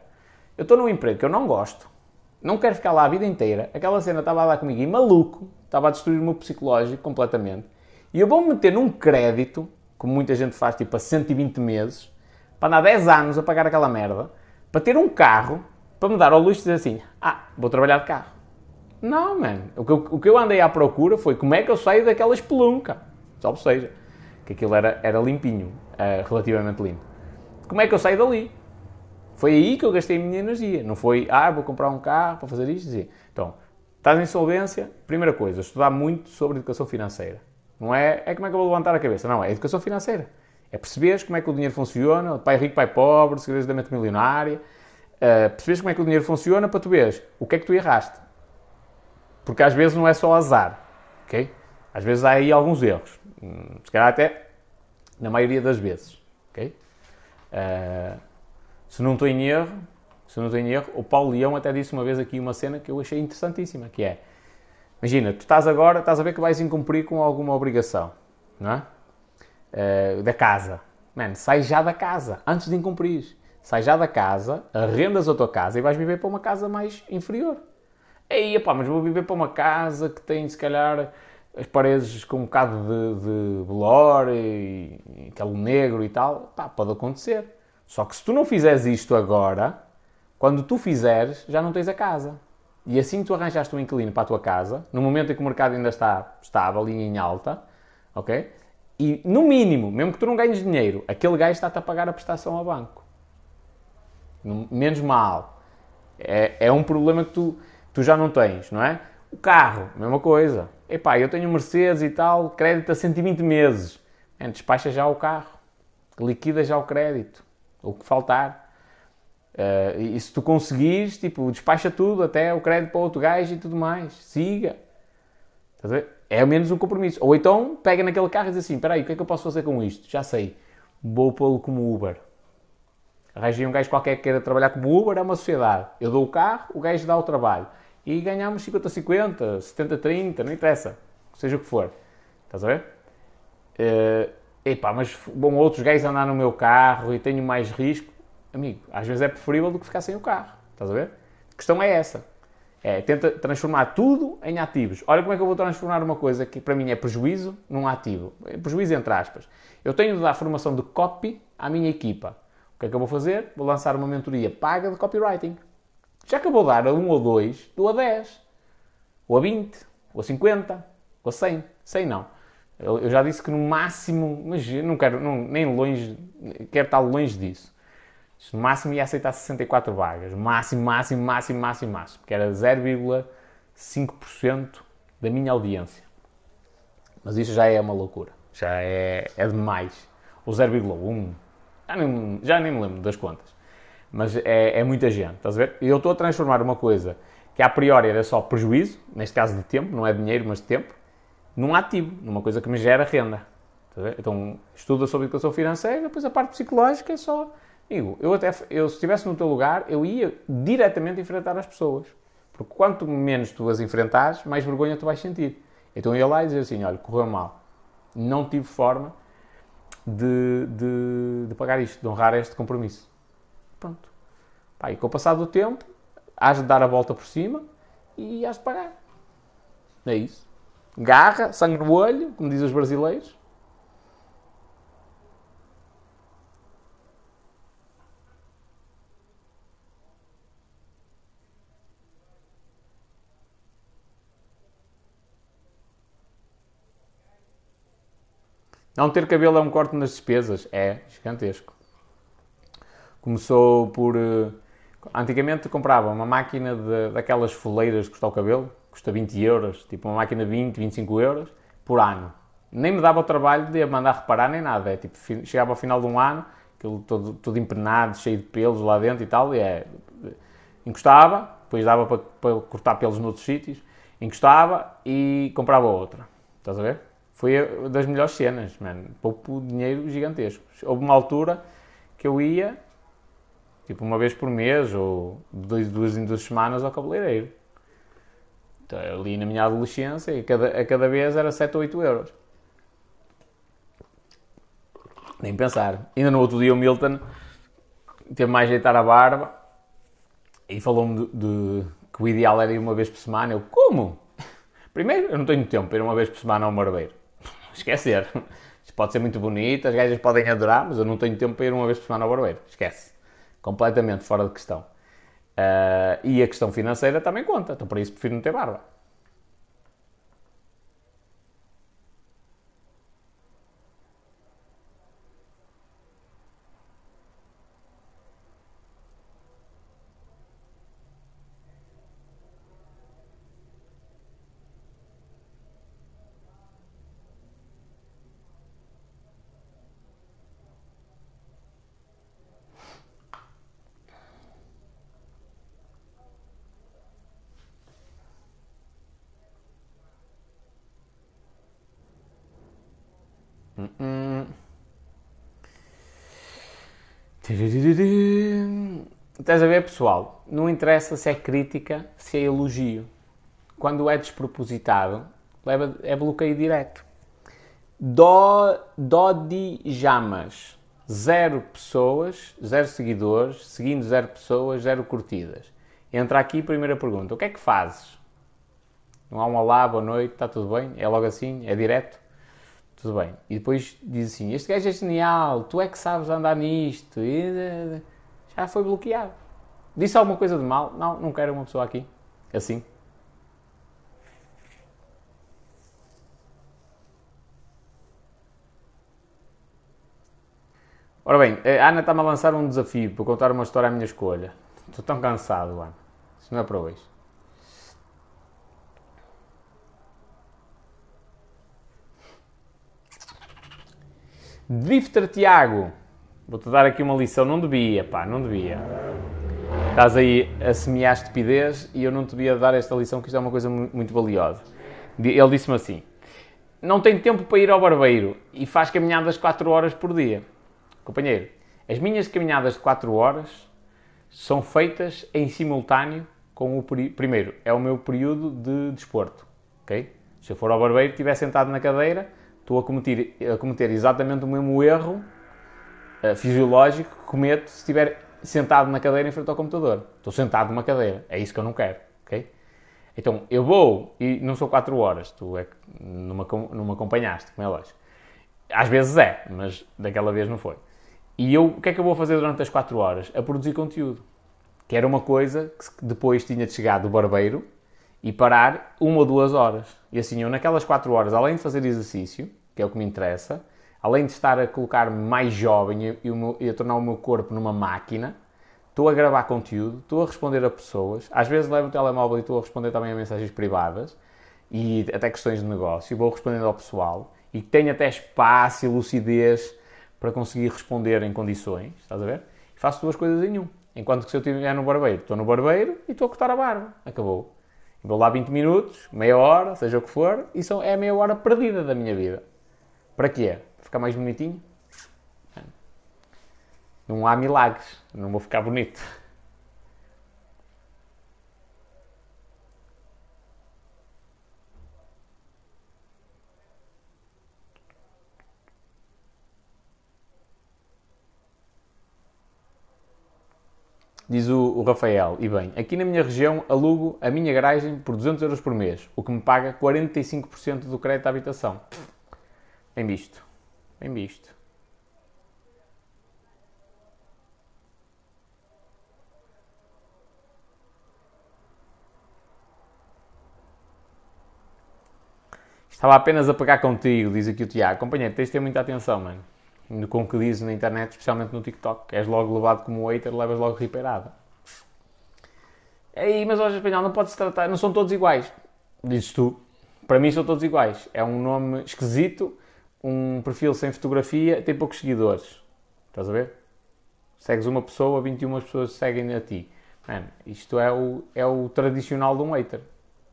Eu estou num emprego que eu não gosto, não quero ficar lá a vida inteira. Aquela cena estava dar comigo e maluco, estava a destruir o meu psicológico completamente. E eu vou-me meter num crédito, como muita gente faz, tipo a 120 meses, para andar 10 anos a pagar aquela merda, para ter um carro, para me dar ao luxo de dizer assim: ah, vou trabalhar de carro. Não, man. O que, eu, o que eu andei à procura foi como é que eu saio daquela espelunca. Salve seja. Que aquilo era, era limpinho, uh, relativamente limpo. Como é que eu saio dali? Foi aí que eu gastei a minha energia. Não foi, ah, vou comprar um carro para fazer isto. Então, estás em insolvência, primeira coisa, estudar muito sobre educação financeira. Não é, é como é que eu vou levantar a cabeça. Não, é educação financeira. É perceberes como é que o dinheiro funciona, pai rico, pai pobre, segredos da mente milionária. Uh, como é que o dinheiro funciona para tu veres o que é que tu erraste. Porque às vezes não é só azar, ok? Às vezes há aí alguns erros. Hum, se calhar até na maioria das vezes, ok? Uh, se não estou em erro, se não estou em erro, o Paulo Leão até disse uma vez aqui uma cena que eu achei interessantíssima, que é, imagina, tu estás agora, estás a ver que vais incumprir com alguma obrigação, não é? Uh, da casa. Mano, sai já da casa, antes de incumprir. Sai já da casa, arrendas a tua casa e vais viver para uma casa mais inferior. Aí, pá, mas vou viver para uma casa que tem, se calhar, as paredes com um bocado de, de bolor e, e aquele negro e tal. Pá, pode acontecer. Só que se tu não fizeres isto agora, quando tu fizeres, já não tens a casa. E assim que tu arranjaste um inquilino para a tua casa, no momento em que o mercado ainda está estável e em alta, ok? E no mínimo, mesmo que tu não ganhes dinheiro, aquele gajo está-te a pagar a prestação ao banco. Menos mal. É, é um problema que tu tu já não tens, não é? O carro, mesma coisa. Epá, eu tenho Mercedes e tal, crédito a 120 meses. É, despacha já o carro, liquida já o crédito, o que faltar. Uh, e se tu conseguires, tipo, despacha tudo, até o crédito para outro gajo e tudo mais. Siga. É ao menos um compromisso. Ou então pega naquele carro e diz assim: espera aí, o que é que eu posso fazer com isto? Já sei. Vou pô-lo como Uber. Arranjei um gajo qualquer que queira trabalhar como Uber, é uma sociedade. Eu dou o carro, o gajo dá o trabalho e ganhamos 50-50, 70-30, não interessa, seja o que for. Estás a ver? Uh, epá, mas bom, outros gajos andar no meu carro e tenho mais risco. Amigo, às vezes é preferível do que ficar sem o carro. Estás a ver? A questão é essa. É, tenta transformar tudo em ativos. Olha como é que eu vou transformar uma coisa que para mim é prejuízo num ativo. É prejuízo entre aspas. Eu tenho de dar formação de copy à minha equipa. O que é que eu vou fazer? Vou lançar uma mentoria paga de copywriting. Já que eu vou dar a 1 ou 2, dou a 10, ou a 20, ou a 50, ou a 100. 100 não. Eu, eu já disse que no máximo, mas não quero, não, nem longe, quero estar longe disso. No máximo ia aceitar 64 vagas. Máximo, máximo, máximo, máximo, máximo. Que era 0,5% da minha audiência. Mas isso já é uma loucura. Já é, é demais. Ou 0,1. Já nem, já nem me lembro das contas mas é, é muita gente, estás a ver? Eu estou a transformar uma coisa que a priori era só prejuízo, neste caso de tempo, não é dinheiro, mas de tempo, num ativo, numa coisa que me gera renda. Então, estuda sobre educação financeira, depois a parte psicológica é só. Digo, eu até, eu, se estivesse no teu lugar, eu ia diretamente enfrentar as pessoas. Porque quanto menos tu as enfrentares, mais vergonha tu vais sentir. Então eu ia lá e dizer assim: olha, correu mal. Não tive forma de, de, de pagar isto, de honrar este compromisso. Pronto. Pá, e com o passar do tempo, has de dar a volta por cima e has de pagar. É isso. Garra, sangue no olho, como dizem os brasileiros. Não ter cabelo é um corte nas despesas. É gigantesco. Começou por. Eh, antigamente comprava uma máquina de, daquelas foleiras que custa o cabelo, custa 20 euros, tipo uma máquina de 20, 25 euros por ano. Nem me dava o trabalho de mandar reparar nem nada. É tipo, chegava ao final de um ano, aquilo todo, todo empenado, cheio de pelos lá dentro e tal, e é. Encostava, depois dava para, para cortar pelos noutros sítios, encostava e comprava outra. Estás a ver? Foi das melhores cenas, mano. Pouco dinheiro gigantesco. Houve uma altura que eu ia tipo uma vez por mês ou duas, duas em duas semanas ao cabeleireiro. Então, ali na minha adolescência, e cada, a cada vez era 7 ou 8 euros. Nem pensar. Ainda no outro dia o Milton teve mais ajeitar a barba e falou-me de, de, que o ideal era ir uma vez por semana. Eu, como? Primeiro, eu não tenho tempo para ir uma vez por semana ao barbeiro. Esquecer. Isto pode ser muito bonito, as gajas podem adorar, mas eu não tenho tempo para ir uma vez por semana ao barbeiro. Esquece. Completamente fora de questão. Uh, e a questão financeira também conta. Então, por isso, prefiro não ter barba. Estás a ver, pessoal? Não interessa se é crítica, se é elogio. Quando é despropositado, leva, é bloqueio direto. Dó, Dodi Jamas. Zero pessoas, zero seguidores, seguindo zero pessoas, zero curtidas. Entra aqui, primeira pergunta. O que é que fazes? Não há um olá, boa noite, está tudo bem? É logo assim? É direto? Tudo bem. E depois diz assim: Este gajo é genial, tu é que sabes andar nisto. E já foi bloqueado. Disse alguma coisa de mal? Não, não quero uma pessoa aqui. Assim. Ora bem, a Ana está-me a lançar um desafio para contar uma história à minha escolha. Estou tão cansado, Ana. Isso não é para hoje. Drifter Tiago. Vou-te dar aqui uma lição. Não devia, pá, não devia. Estás aí a semear estupidez e eu não te devia dar esta lição, que isto é uma coisa muito valiosa. Ele disse-me assim: Não tem tempo para ir ao barbeiro e faz caminhadas 4 horas por dia. Companheiro, as minhas caminhadas de 4 horas são feitas em simultâneo com o primeiro, é o meu período de desporto, ok? Se eu for ao barbeiro, estiver sentado na cadeira, estou a cometer, a cometer exatamente o mesmo erro uh, fisiológico que cometo se estiver sentado na cadeira em frente ao computador. Estou sentado numa cadeira. É isso que eu não quero. ok? Então, eu vou, e não são 4 horas, tu é, não, me, não me acompanhaste, como é lógico. Às vezes é, mas daquela vez não foi. E eu, o que é que eu vou fazer durante as 4 horas? A produzir conteúdo. Que era uma coisa que depois tinha de chegar do barbeiro e parar uma ou duas horas. E assim, eu naquelas 4 horas, além de fazer exercício, que é o que me interessa, além de estar a colocar-me mais jovem e, e, e, a tornar o meu corpo numa máquina, estou a gravar conteúdo, estou a responder a pessoas, às vezes levo o telemóvel e estou a responder também a mensagens privadas e até questões de negócio, vou respondendo ao pessoal e tenho até espaço e lucidez para conseguir responder em condições, estás a ver? E faço duas coisas em um. Enquanto que se eu estiver no barbeiro, estou no barbeiro e estou a cortar a barba. Acabou. Vou lá 20 minutos, meia hora, seja o que for, e são, é meia hora perdida da minha vida. Para quê? Ficar mais bonitinho? Não há milagres, não vou ficar bonito. Diz o, Rafael, e bem, aqui na minha região alugo a minha garagem por 200 euros por mês, o que me paga 45% do crédito à habitação. Bem visto, bem visto. Estava apenas a pegar contigo, diz aqui o Tiago. Companheiro, tens de ter muita atenção, mano com que dizes na internet, especialmente no TikTok. És logo levado como hater, levas logo ripeirada. Ei, mas hoje espanhol não pode-se tratar, não são todos iguais. Dizes tu. Para mim são todos iguais. É um nome esquisito, um perfil sem fotografia, tem poucos seguidores. Estás a ver? Segues uma pessoa, 21 pessoas seguem a ti. Mano, isto é o, é o tradicional de um hater.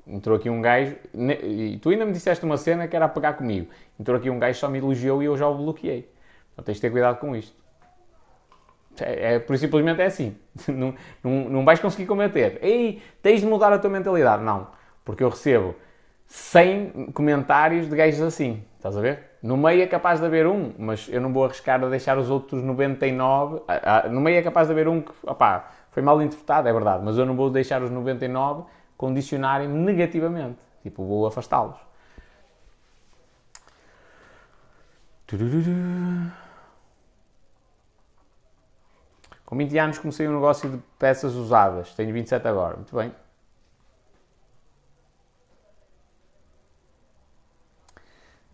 Entrou aqui um gajo, e tu ainda me disseste uma cena que era a pegar comigo. Entrou aqui um gajo, só me elogiou e eu já o bloqueei. Então tens de ter cuidado com isto. É, é, simplesmente é assim. não, não, não vais conseguir combater. Ei, tens de mudar a tua mentalidade. Não. Porque eu recebo 100 comentários de gajos assim. Estás a ver? No meio é capaz de haver um, mas eu não vou arriscar a deixar os outros 99. Ah, ah, no meio é capaz de haver um que, opá, foi mal interpretado, é verdade, mas eu não vou deixar os 99 condicionarem-me negativamente. Tipo, vou afastá-los. Com 20 anos comecei um negócio de peças usadas. Tenho 27 agora. Muito bem.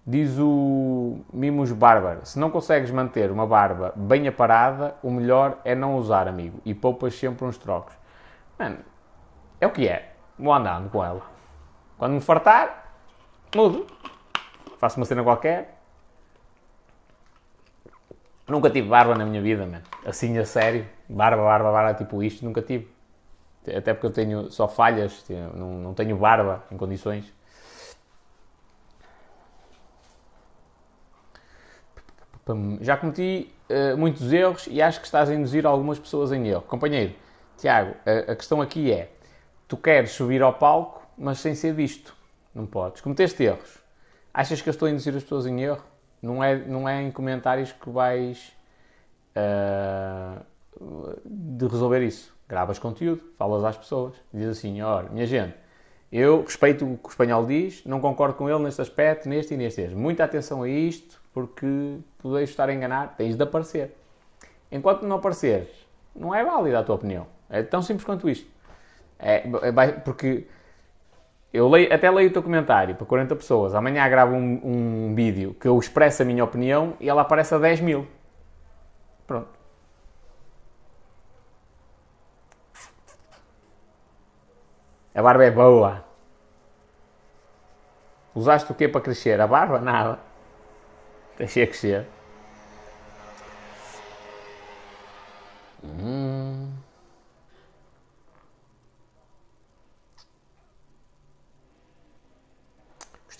Diz o Mimos Bárbaro: se não consegues manter uma barba bem aparada, o melhor é não usar, amigo, e poupas sempre uns trocos. Mano, é o que é. Vou andando com ela. Quando me fartar, mudo. Faço uma cena qualquer. Nunca tive barba na minha vida, mano. Assim a sério. Barba, barba, barba, tipo isto, nunca tive. Até porque eu tenho só falhas, não, não tenho barba em condições. Já cometi uh, muitos erros e acho que estás a induzir algumas pessoas em erro. Companheiro, Tiago, a, a, questão aqui é: tu queres subir ao palco, mas sem ser visto. Não podes. Cometeste erros. Achas que eu estou a induzir as pessoas em erro? Não é, não é em comentários que vais uh, de resolver isso. Gravas conteúdo, falas às pessoas, diz assim: olha, minha gente, eu respeito o que o espanhol diz, não concordo com ele neste aspecto, neste e neste. Muita atenção a isto, porque podes estar a enganar, tens de aparecer. Enquanto não apareceres, não é válida a tua opinião. É tão simples quanto isto. É, é, porque eu leio, até leio o teu comentário para 40 pessoas. Amanhã gravo um, um vídeo que eu expresso a minha opinião e ela aparece a 10 mil. Pronto. A barba é boa. Usaste o quê para crescer? A barba? Nada. Deixei crescer.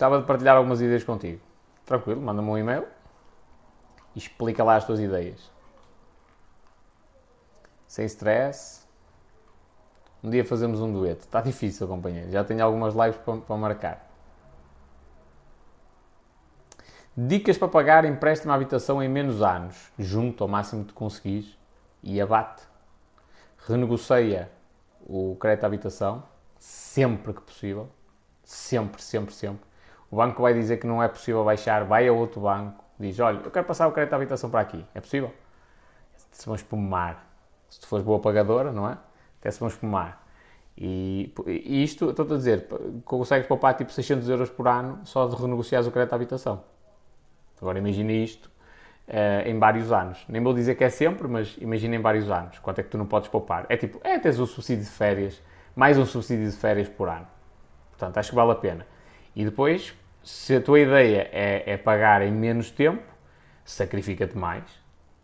Gostava de partilhar algumas ideias contigo. Tranquilo, manda-me um e-mail e explica lá as tuas ideias. Sem stress. Um dia fazemos um dueto. Está difícil, companheiro. Já tenho algumas lives para, para marcar. Dicas para pagar empréstimo à habitação em menos anos. Junto ao máximo que conseguis e abate. Renegocia o crédito à habitação sempre que possível. Sempre, sempre, sempre. O banco vai dizer que não é possível baixar, vai a outro banco, diz: Olha, eu quero passar o crédito à habitação para aqui. É possível? Se vão espumar. Se tu fores boa pagadora, não é? Até se vão espumar. E, e isto, estou a dizer, consegues poupar tipo 600 euros por ano só de renegociar o crédito à habitação. Agora imagine isto uh, em vários anos. Nem vou dizer que é sempre, mas imagina em vários anos. Quanto é que tu não podes poupar? É tipo, é tens um subsídio de férias, mais um subsídio de férias por ano. Portanto, acho que vale a pena. E depois, se a tua ideia é, é pagar em menos tempo, sacrifica-te mais.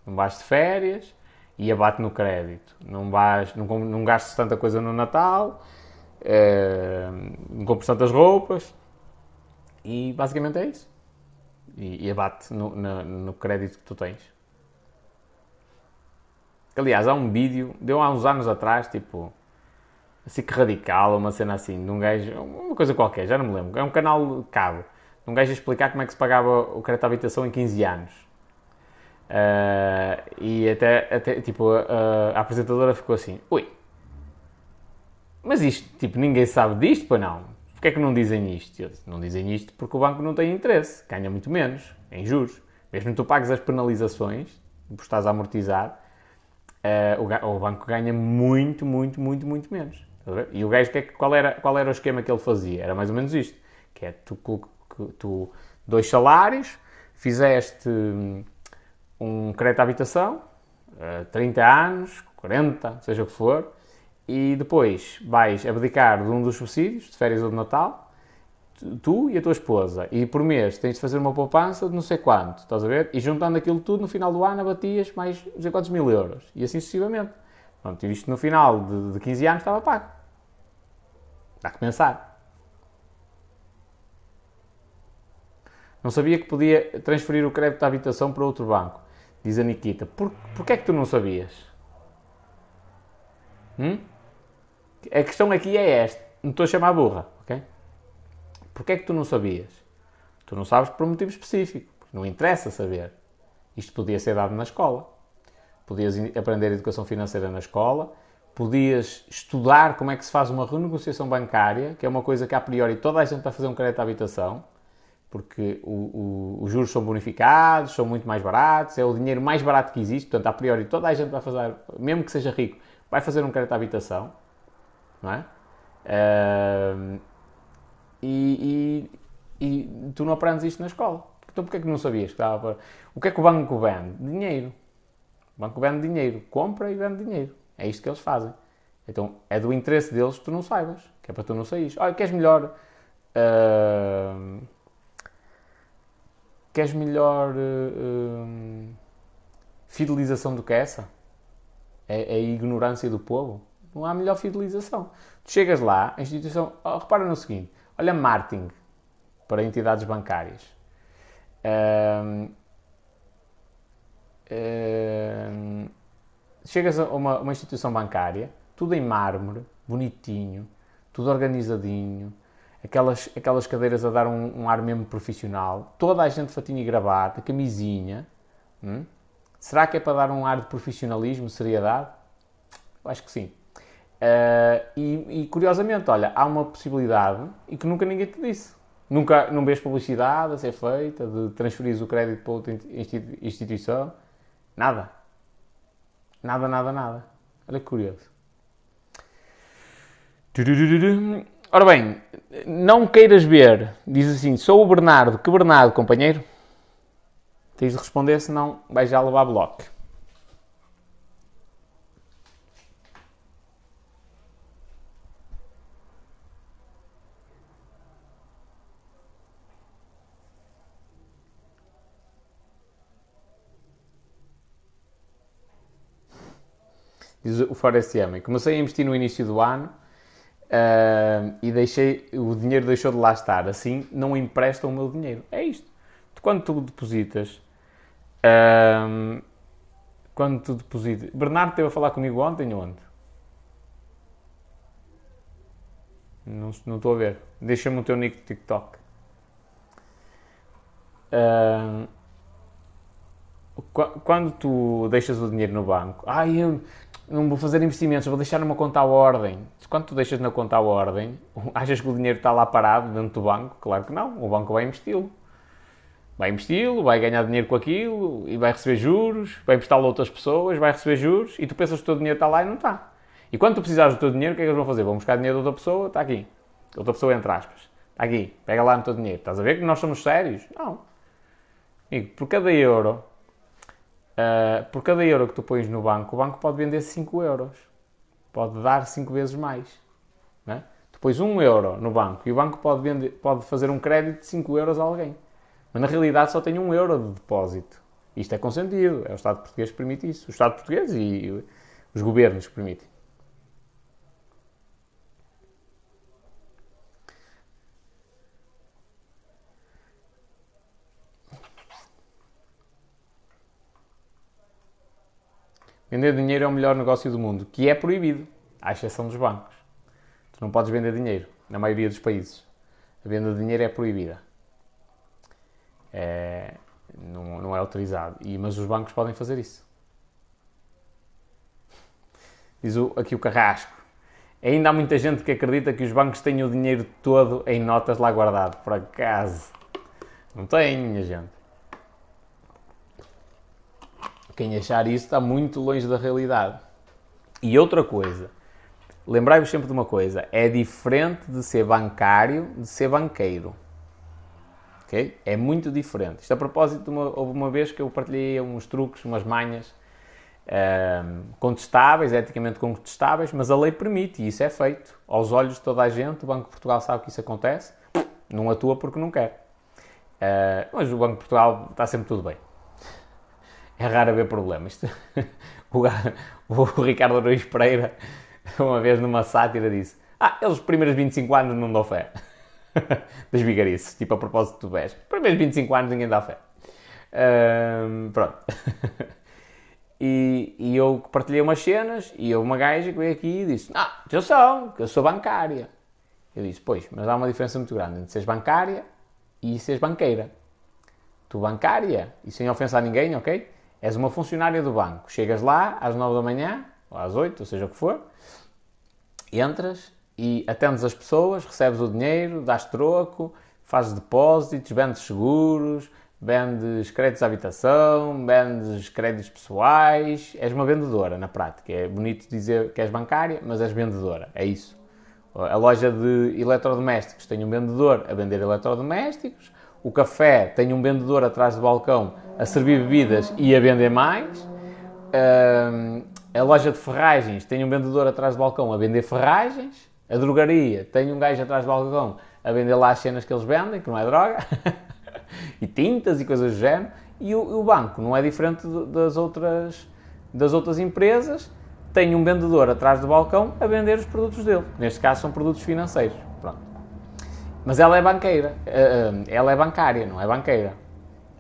Não vais de férias e abate no crédito. Não, vais, não, não gastes tanta coisa no Natal, uh, não compres tantas roupas. E basicamente é isso e, e abate no, no, no, crédito que tu tens. Aliás, há um vídeo, deu há uns anos atrás, tipo, assim que radical, uma cena assim, de um gajo, uma coisa qualquer, já não me lembro, é um canal cabo, de um gajo a explicar como é que se pagava o crédito à habitação em 15 anos. Uh, e até, até tipo, a, a apresentadora ficou assim, ui, mas isto, tipo, ninguém sabe disto, pois não? Porquê é que não dizem isto? Eu disse, não dizem isto porque o banco não tem interesse, ganha muito menos em juros. Mesmo que tu pagues as penalizações, por estás a amortizar, uh, o, o, banco ganha muito, muito, muito, muito menos. E o gajo, é, qual, era, qual era o esquema que ele fazia? Era mais ou menos isto, que é tu, tu dois salários, fizeste hum, um crédito à habitação, uh, eh, 30 anos, 40, seja o que for, e depois vais abdicar de um dos subsídios, de férias ou de Natal, tu e a tua esposa, e por mês tens de fazer uma poupança de não sei quanto, estás a ver? E juntando aquilo tudo, no final do ano abatias mais não sei quantos mil euros, e assim sucessivamente. Pronto, e isto no final de, de 15 anos estava pago. Dá que pensar. Não sabia que podia transferir o crédito da habitação para outro banco. Diz a Nikita. Por, porquê é que tu não sabias? Hum? A questão aqui é esta. Não estou a chamar burra, ok? Porquê é que tu não sabias? Tu não sabes por um motivo específico. Não interessa saber. Isto podia ser dado na escola. Podias aprender educação financeira na escola, podias estudar como é que se faz uma renegociação bancária, que é uma coisa que a priori toda a gente vai fazer um crédito à habitação, porque o, o, os juros são bonificados, são muito mais baratos, é o dinheiro mais barato que existe, portanto, a priori toda a gente vai fazer, mesmo que seja rico, vai fazer um crédito à habitação, não é? Uh, e, e, e, tu não aprendes isto na escola. Então porquê é que não sabias que estava para... O que é que o banco vende? Dinheiro. O banco vende dinheiro. Compra e vende dinheiro. É isto que eles fazem. Então é do interesse deles que tu não saibas. Que é para tu não saís. Olha, queres melhor... Uh, queres melhor uh, fidelização do que essa? É, é, a ignorância do povo? Não há melhor fidelização. Tu chegas lá, a instituição... Oh, repara no seguinte. Olha marketing para entidades bancárias. Um, um, chegas a uma, uma, instituição bancária, tudo em mármore, bonitinho, tudo organizadinho, aquelas, aquelas cadeiras a dar um, um ar mesmo profissional, toda a gente fatinha e gravata, camisinha. Hum? Será que é para dar um ar de profissionalismo, seriedade? Eu acho que sim. Uh, e, e, curiosamente, olha, há uma possibilidade e que nunca ninguém te disse. Nunca não vês publicidade a ser feita de transferir o crédito para outra instituição. Nada. Nada, nada, nada. Olha que curioso. Ora bem, não queiras ver, diz assim, sou o Bernardo, que Bernardo, companheiro? Tens de responder, senão vais já levar bloco. Diz o Forest Yami. Comecei a investir no início do ano uh, e deixei, o dinheiro deixou de lá estar. Assim, não emprestam o meu dinheiro. É isto. Quando tu depositas. Uh, quando tu depositas. Bernardo esteve a falar comigo ontem onde? Não, não estou a ver. Deixa-me o teu nick de TikTok. Uh, quando tu deixas o dinheiro no banco, ah, eu não vou fazer investimentos, vou deixar numa conta à ordem. Quando tu deixas na conta à ordem, achas que o dinheiro está lá parado dentro do banco? Claro que não, o banco vai investi-lo. Vai investi-lo, vai ganhar dinheiro com aquilo e vai receber juros, vai emprestá-lo a outras pessoas, vai receber juros e tu pensas que o teu dinheiro está lá e não está. E quando tu precisares do teu dinheiro, o que é que eles vão fazer? Vão buscar dinheiro da outra pessoa, está aqui. Outra pessoa, entre aspas. Está aqui, pega lá no teu dinheiro. Estás a ver que nós somos sérios? Não. Amigo, por cada euro Uh, por cada euro que tu pões no banco, o banco pode vender 5 euros. Pode dar 5 vezes mais. Né? Tu pões 1 euro no banco e o banco pode, vender, pode fazer um crédito de 5 euros a alguém. Mas na realidade só tem 1 euro de depósito. Isto é consentido. É o Estado português que permite isso. O Estado português e os governos permitem. Vender dinheiro é o melhor negócio do mundo, que é proibido, à exceção dos bancos. Tu não podes vender dinheiro, na maioria dos países. A venda de dinheiro é proibida. É, não, não, é autorizado. E, mas os bancos podem fazer isso. Diz o, aqui o Carrasco. Ainda há muita gente que acredita que os bancos têm o dinheiro todo em notas lá guardado. Por acaso. Não tem, minha gente. Quem achar isso está muito longe da realidade. E outra coisa, lembrai-vos sempre de uma coisa: é diferente de ser bancário de ser banqueiro. Okay? É muito diferente. Isto a propósito, uma, houve uma vez que eu partilhei uns truques, umas manhas um, contestáveis, eticamente contestáveis, mas a lei permite e isso é feito. Aos olhos de toda a gente, o Banco de Portugal sabe que isso acontece, não atua porque não quer. Uh, mas o Banco de Portugal está sempre tudo bem é raro haver problemas. o, o Ricardo Aruz Pereira, uma vez numa sátira, disse: Ah, eles os primeiros 25 anos não dão fé. das vigarices, tipo a propósito do BES. Primeiros 25 anos ninguém dá fé. Um, pronto. e, e, eu partilhei umas cenas e houve uma gaja que veio aqui e disse: Ah, atenção, que eu sou bancária. Eu disse: Pois, mas há uma diferença muito grande entre seres bancária e seres banqueira. Tu bancária, e sem ofensa a ninguém, ok? És uma funcionária do banco. Chegas lá às 9 da manhã, ou às 8, ou seja o que for, entras e atendes as pessoas, recebes o dinheiro, dás troco, fazes depósitos, vendes seguros, vendes créditos de habitação, vendes créditos pessoais, és uma vendedora na prática. É bonito dizer que és bancária, mas és vendedora, é isso. A loja de eletrodomésticos tem um vendedor a vender eletrodomésticos, o café tem um vendedor atrás do balcão a servir bebidas e a vender mais. a loja de ferragens tem um vendedor atrás do balcão a vender ferragens. A drogaria tem um gajo atrás do balcão a vender lá as cenas que eles vendem, que não é droga. e tintas e coisas do género. E o, o banco não é diferente das outras, das outras empresas, tem um vendedor atrás do balcão a vender os produtos dele. Neste caso são produtos financeiros. Mas ela é banqueira, eh, eh, ela é bancária, não é banqueira.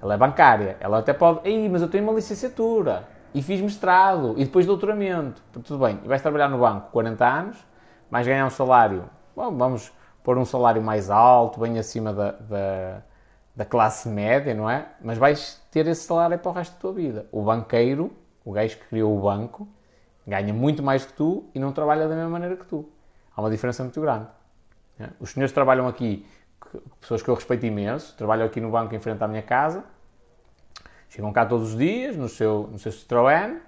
Ela é bancária. Ela até pode. Ei, mas eu tenho uma licenciatura e fiz mestrado e depois doutoramento. Tudo bem. E vais trabalhar no banco 40 anos, vais ganhar um salário. Bom, vamos pôr um salário mais alto, bem acima da, da da classe média, não é? Mas vais ter esse salário para o resto da tua vida. O banqueiro, o gajo que criou o banco, ganha muito mais que tu e não trabalha da mesma maneira que tu. Há uma diferença muito grande. É? Os senhores trabalham aqui, pessoas que eu respeito imenso, trabalham aqui no banco em frente à minha casa, chegam cá todos os dias no seu, no seu Citroën,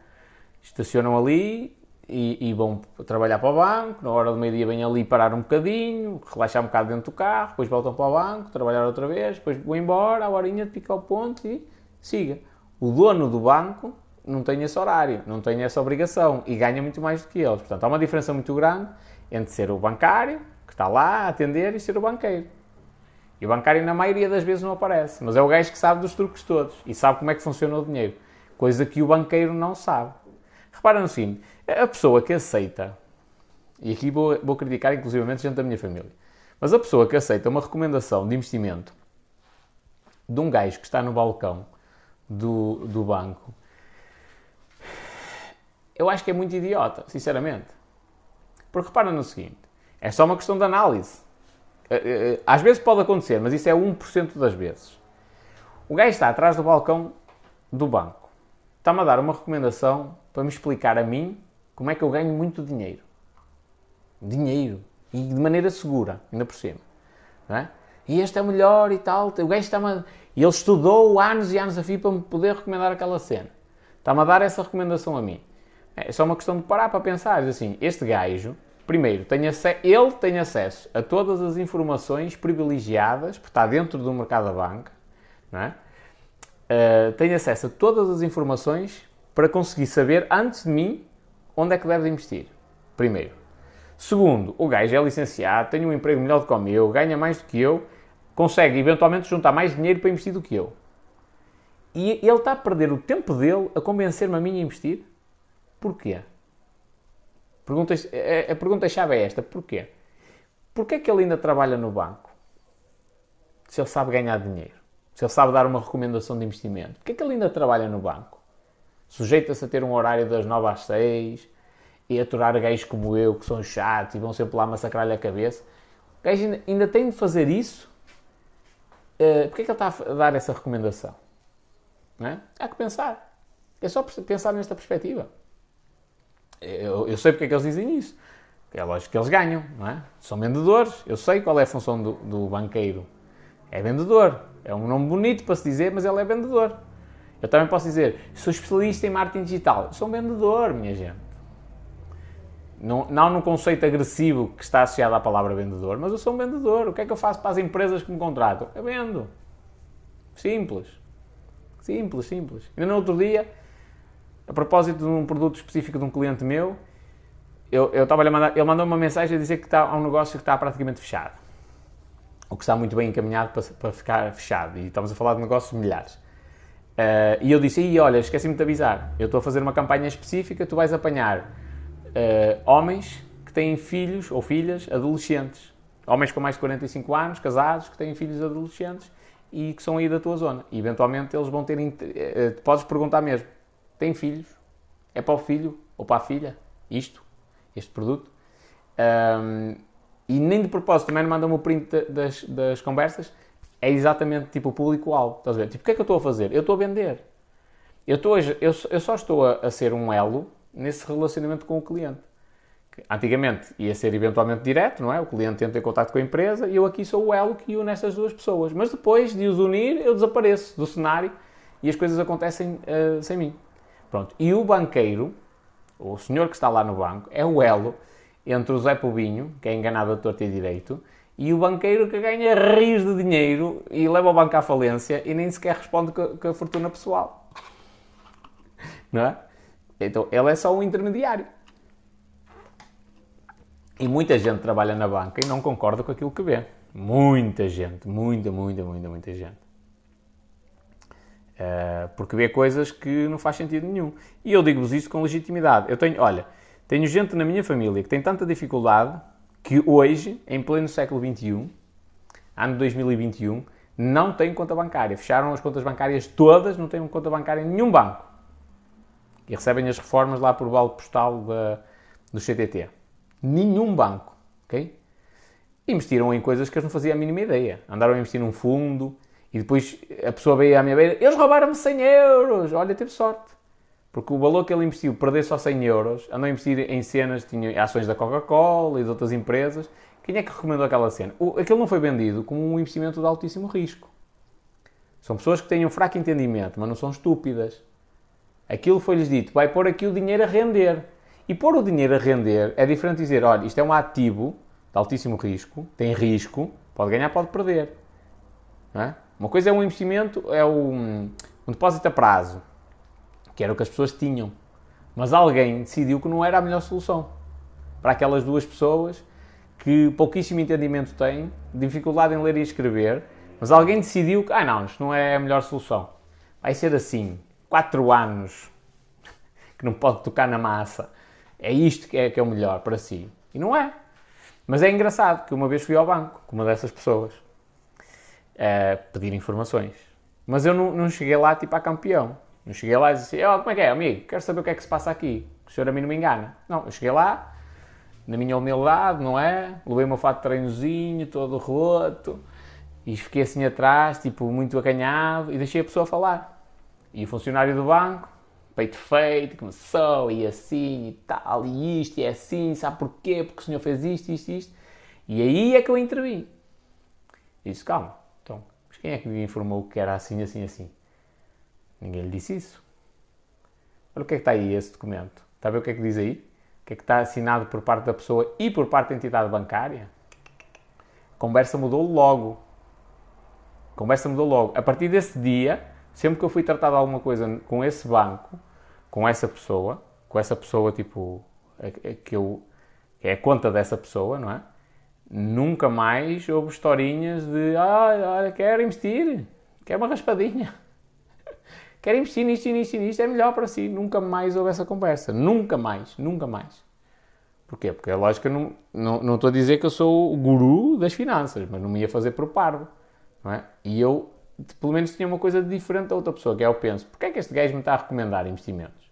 estacionam ali, e, e, vão trabalhar para o banco, na hora do meio-dia vêm ali parar um bocadinho, relaxar um bocado dentro do carro, depois voltam para o banco, trabalhar outra vez, depois vão embora, a horinha de picar o ponto e siga. O dono do banco não tem esse horário, não tem essa obrigação e ganha muito mais do que eles. Portanto, há uma diferença muito grande entre ser o bancário, está lá a atender, e ser o banqueiro. E o bancário, na maioria das vezes, não aparece, mas é o gajo que sabe dos truques todos e sabe como é que funciona o dinheiro, coisa que o banqueiro não sabe. Repara no seguinte, a pessoa que aceita, e aqui vou, vou criticar inclusivamente gente da minha família, mas a pessoa que aceita uma recomendação de investimento de um gajo que está no balcão do, do banco, eu acho que é muito idiota, sinceramente. Porque repara no seguinte, é só uma questão de análise. Eh, eh, às vezes pode acontecer, mas isso é 1% das vezes. O gajo está atrás do balcão do banco. Está-me a dar uma recomendação para me explicar a mim como é que eu ganho muito dinheiro. Dinheiro. E de maneira segura, ainda por cima. É? E este é melhor e tal. O gajo está-me E ele estudou anos e anos a fio para me poder recomendar aquela cena. Está-me a dar essa recomendação a mim. É só uma questão de parar para pensar. Assim, este gajo, primeiro, tem ele tem acesso a todas as informações privilegiadas, porque está dentro do mercado da banca, é? Uh, tem acesso a todas as informações para conseguir saber, antes de mim, onde é que deve investir? Primeiro. Segundo, o gajo é licenciado, tem um emprego melhor do que o meu, ganha mais do que eu, consegue eventualmente juntar mais dinheiro para investir do que eu. E ele está a perder o tempo dele a convencer-me a mim a investir? Porquê? A pergunta-chave é esta: porquê? Porquê é que ele ainda trabalha no banco? Se ele sabe ganhar dinheiro, se ele sabe dar uma recomendação de investimento, porquê é que ele ainda trabalha no banco? Sujeita-se a ter um horário das 9 às 6 e aturar gays como eu, que são chatos e vão sempre lá massacrar-lhe a cabeça. O gajo ainda, ainda tem de fazer isso? Uh, Porquê é que ele está a dar essa recomendação? É? Há que pensar. É só pensar nesta perspectiva. Eu, eu sei porque é que eles dizem isso. É lógico que eles ganham, não é? São vendedores. Eu sei qual é a função do, do banqueiro. É vendedor. É um nome bonito para se dizer, mas ele é vendedor. Eu também posso dizer, sou especialista em marketing digital. Sou um vendedor, minha gente. Não, não no conceito agressivo que está associado à palavra vendedor, mas eu sou um vendedor. O que é que eu faço para as empresas que me contratam? Eu vendo. Simples. Simples, simples. Ainda no outro dia, a propósito de um produto específico de um cliente meu, eu, eu estava a mandar, ele mandou uma mensagem a dizer que está, há um negócio que está praticamente fechado. O que está muito bem encaminhado para, para ficar fechado. E estamos a falar de negócios milhares. Uh, e eu disse, e olha, esqueci-me de avisar, eu estou a fazer uma campanha específica, tu vais apanhar uh, homens que têm filhos ou filhas adolescentes, homens com mais de 45 anos, casados, que têm filhos adolescentes e que são aí da tua zona. E eventualmente eles vão ter, uh, podes perguntar mesmo, têm filhos? É para o filho ou para a filha? Isto, este produto? Um, e nem de propósito também me mandam-me o print das, das conversas, é exatamente tipo o público-alvo. Estás a ver? Tipo, o que é que eu estou a fazer? Eu estou a vender. Eu, estou a, eu, eu só estou a, a ser um elo nesse relacionamento com o cliente. Antigamente ia ser eventualmente direto, não é? O cliente entra em contato com a empresa e eu aqui sou o elo que une essas duas pessoas. Mas depois de os unir, eu desapareço do cenário e as coisas acontecem uh, sem mim. Pronto. E o banqueiro, o senhor que está lá no banco, é o elo entre o Zé Pobinho, que é enganado a torto e direito, e o banqueiro que ganha rios de dinheiro e leva o banco à falência e nem sequer responde com com a fortuna pessoal. Não é? Então, ele é só um intermediário. E muita gente trabalha na banca e não concorda com aquilo que vê. Muita gente, muita, muita, muita, muita gente. Uh, porque vê coisas que não faz sentido nenhum. E eu digo-vos isso com legitimidade. Eu tenho, olha, tenho gente na minha família que tem tanta dificuldade que hoje, em pleno século XXI, ano 2021, não tem conta bancária. Fecharam as contas bancárias todas, não têm conta bancária em nenhum banco. E recebem as reformas lá por balde postal da, do CTT nenhum banco, ok? Investiram em coisas que eles não faziam a mínima ideia. Andaram a investir num fundo e depois a pessoa veio à minha beira, eles roubaram-me 100 euros, olha, teve sorte. Porque o valor que ele investiu, perder só 100 euros, andou a investir em cenas, tinha ações da Coca-Cola e de outras empresas. Quem é que recomendou aquela cena? O, aquilo não foi vendido como um investimento de altíssimo risco. São pessoas que têm um fraco entendimento, mas não são estúpidas. Aquilo foi-lhes dito, vai pôr aqui o dinheiro a render. E pôr o dinheiro a render é diferente de dizer, olha, isto é um ativo de altíssimo risco, tem risco, pode ganhar, pode perder. É? Uma coisa é um investimento, é um, um depósito a prazo, que era o que as pessoas tinham. Mas alguém decidiu que não era a melhor solução para aquelas duas pessoas que pouquíssimo entendimento têm, dificuldade em ler e escrever, mas alguém decidiu que, ah não, isto não é a melhor solução. Vai ser assim, quatro anos, que não pode tocar na massa é isto que é, que é o melhor para si. E não é. Mas é engraçado que uma vez fui ao banco com uma dessas pessoas pedir informações. Mas eu não, não, cheguei lá tipo a campeão. Não cheguei lá e disse oh, como é que é, amigo? Quero saber o que é que se passa aqui. O senhor a mim não me engana. Não, eu cheguei lá, na minha humildade, não é? Levei o meu fato de treinozinho, todo roto, e fiquei assim atrás, tipo, muito acanhado, e deixei a pessoa falar. E o funcionário do banco peito feito, começou e assim e tal, e isto e é assim, sabe porquê? Porque o senhor fez isto, isto, isto. E aí é que eu intervi. Disse, calma, quem é que me informou que era assim, assim, assim? Ninguém lhe disse isso. Olha o que é que está aí esse documento. Está a ver o que é que diz aí? O que é que está assinado por parte da pessoa e por parte da entidade bancária? A conversa mudou logo. A conversa mudou logo. A partir desse dia, sempre que eu fui tratado alguma coisa com esse banco, com essa pessoa, com essa pessoa tipo que eu é a conta dessa pessoa, não é? Nunca mais houve historinhas de ah, olha, quero investir, quero uma raspadinha, quero investir nisto nisto nisto, é melhor para si. Nunca mais houve essa conversa. Nunca mais, nunca mais. Porquê? Porque a lógica não, não, não estou a dizer que eu sou o guru das finanças, mas não me ia fazer por parvo. Não é? E eu pelo menos tinha uma coisa diferente da outra pessoa, que é eu penso, porquê é que este gajo me está a recomendar investimentos?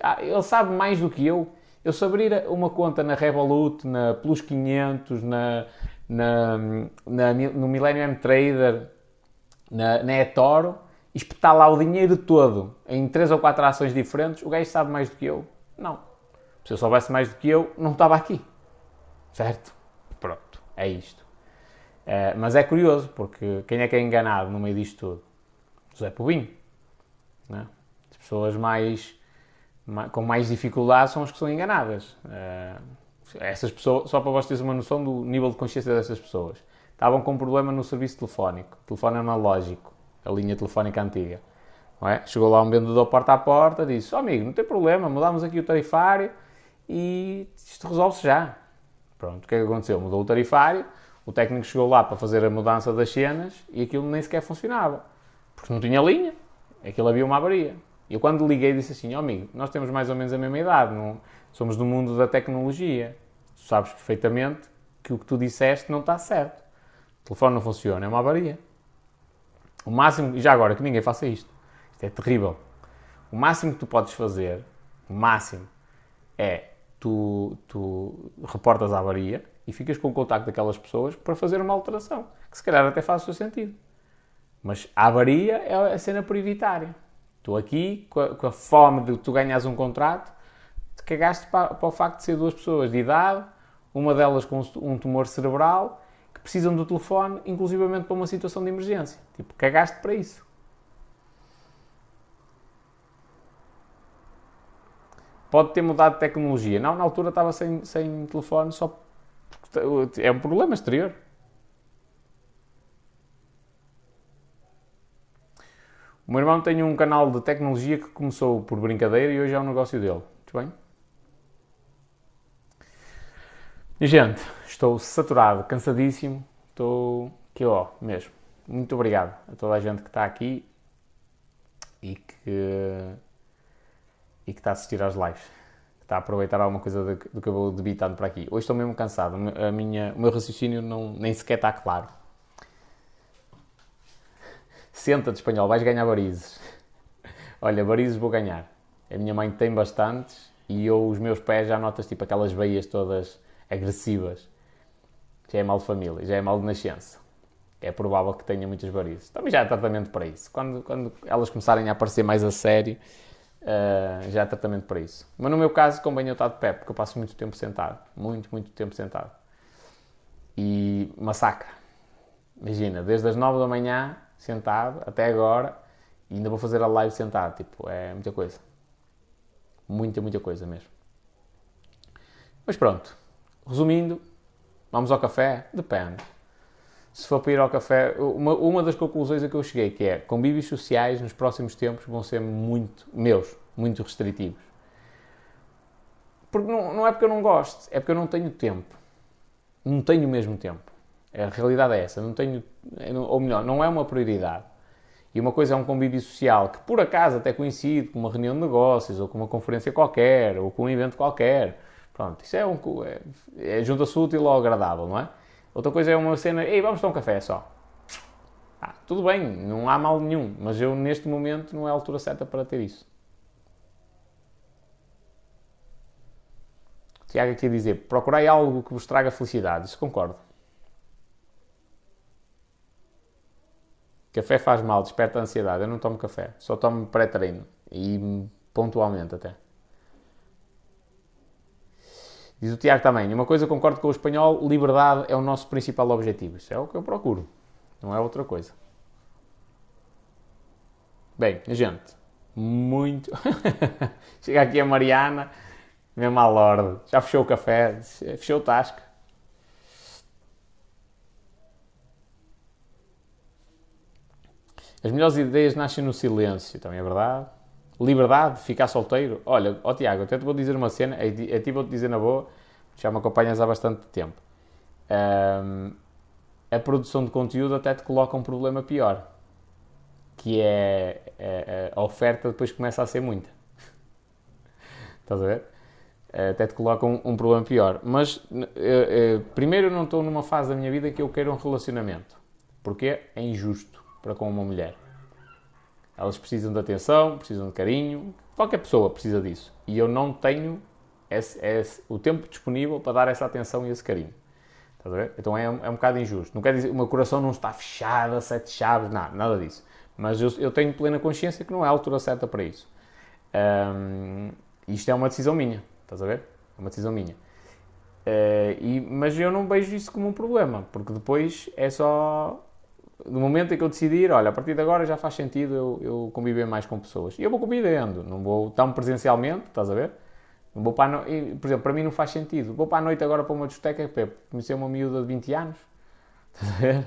Ah, ele sabe mais do que eu. Eu se abrir uma conta na Revolut, na Plus 500, na, na, na no Millennium Trader, na, na eToro, e espetar lá o dinheiro todo em três ou quatro ações diferentes, o gajo sabe mais do que eu? Não. Se eu soubesse mais do que eu, não estava aqui. Certo? Pronto, é isto. Uh, mas é curioso, porque quem é que é enganado no meio disto tudo? José Pobinho. Né? As pessoas mais, com mais dificuldade são as que são enganadas. Uh, essas pessoas, só para vocês terem uma noção do nível de consciência dessas pessoas, estavam com um problema no serviço telefónico, telefone analógico, a linha telefónica antiga. É? Chegou lá um vendedor porta a porta, disse: oh, amigo, não tem problema, mudamos aqui o tarifário e isto resolve-se já. Pronto, o que é que aconteceu? Mudou o tarifário, o técnico chegou lá para fazer a mudança das cenas e aquilo nem sequer funcionava. Porque não tinha linha, aquilo havia uma avaria. Eu quando liguei disse assim, ó oh, amigo, nós temos mais ou menos a mesma idade, não, somos do mundo da tecnologia. Tu sabes perfeitamente que o que tu disseste não está certo. O telefone não funciona, é uma avaria. O máximo, e já agora, que ninguém faça isto. Isto é terrível. O máximo que tu podes fazer, o máximo, é tu, tu reportas a avaria e ficas com o contacto daquelas pessoas para fazer uma alteração. que se calhar até faz o seu sentido. Mas a avaria é a cena prioritária. Estou aqui com a, com a, fome de tu ganhas um contrato, te cagaste para, para, o facto de ser duas pessoas de idade, uma delas com um tumor cerebral, que precisam do telefone, inclusivamente para uma situação de emergência. Tipo, cagaste para isso. Pode ter mudado de tecnologia. Não, na altura estava sem, sem telefone, só é um problema exterior. O meu irmão tem um canal de tecnologia que começou por brincadeira e hoje é um negócio dele. Muito bem? E, gente, estou saturado, cansadíssimo. Estou aqui, ó, mesmo. Muito obrigado a toda a gente que está aqui e que, e que está a assistir às lives. Que está a aproveitar alguma coisa do, do que eu vou debitando para aqui. Hoje estou mesmo cansado. A minha, o meu raciocínio não, nem sequer está claro. Senta-te, espanhol, vais ganhar varizes. Olha, varizes vou ganhar. A minha mãe tem bastantes e eu, os meus pés, já notas tipo aquelas veias todas agressivas. Já é mal de família, já é mal de nascença. É provável que tenha muitas varizes. Também já há tratamento para isso. Quando, quando elas começarem a aparecer mais a sério, uh, já há tratamento para isso. Mas no meu caso, convém eu estar de pé, porque eu passo muito tempo sentado. Muito, muito tempo sentado. E massacra. Imagina, desde as 9 da manhã sentado até agora e ainda vou fazer a live sentado. Tipo, é muita coisa. Muita, muita coisa mesmo. Mas pronto. Resumindo, vamos ao café? Depende. Se for para ir ao café, uma, uma das conclusões a que eu cheguei, que é convívios sociais nos próximos tempos vão ser muito, meus, muito restritivos. Porque não, não é porque eu não gosto, é porque eu não tenho tempo. Não tenho o mesmo tempo. A realidade é essa. Não tenho, ou melhor, não é uma prioridade. E uma coisa é um convívio social que por acaso até coincide com uma reunião de negócios, ou com uma conferência qualquer, ou com um evento qualquer. Pronto, isso é, um, é, é junta-se útil ao agradável, não é? Outra coisa é uma cena, ei, vamos tomar um café só. Ah, tudo bem, não há mal nenhum, mas eu neste momento não é a altura certa para ter isso. Tiago aqui a dizer, procurai algo que vos traga felicidade. Isso concordo. Café faz mal, desperta ansiedade. Eu não tomo café, só tomo pré-treino e pontualmente até. Diz o Tiago também, uma coisa concordo com o espanhol, liberdade é o nosso principal objetivo. Isso é o que eu procuro, não é outra coisa. Bem, gente, muito. Chega aqui a Mariana, mesmo à lorde, já fechou o café, fechou o tasco. As melhores ideias nascem no silêncio, também é verdade. Liberdade, ficar solteiro. Olha, ó oh, Tiago, até te vou dizer uma cena, a ti vou-te dizer na boa, já me acompanhas há bastante tempo. Um, a produção de conteúdo até te coloca um problema pior, que é a, é, a oferta depois começa a ser muita. Estás a ver? Até te coloca um, um problema pior. Mas, eu, eu, primeiro, eu não estou numa fase da minha vida que eu quero um relacionamento. Porque é injusto para com uma mulher. Elas precisam de atenção, precisam de carinho, qualquer pessoa precisa disso. E eu não tenho esse, esse, o tempo disponível para dar essa atenção e esse carinho. Então é, é um bocado injusto. Não quer dizer, o meu coração não está fechado a sete chaves, nada disso. Mas eu, eu tenho plena consciência que não é a altura certa para isso. Um, isto é uma decisão minha, estás a ver? É uma decisão minha. Uh, e, mas eu não vejo isso como um problema, porque depois é só no momento em que eu decidir, olha, a partir de agora já faz sentido eu, eu conviver mais com pessoas. E eu vou convivendo, não vou tão presencialmente, estás a ver? Não vou para no... Por exemplo, para mim não faz sentido. Vou para a noite agora para uma discoteca para conhecer uma miúda de 20 anos, estás a ver?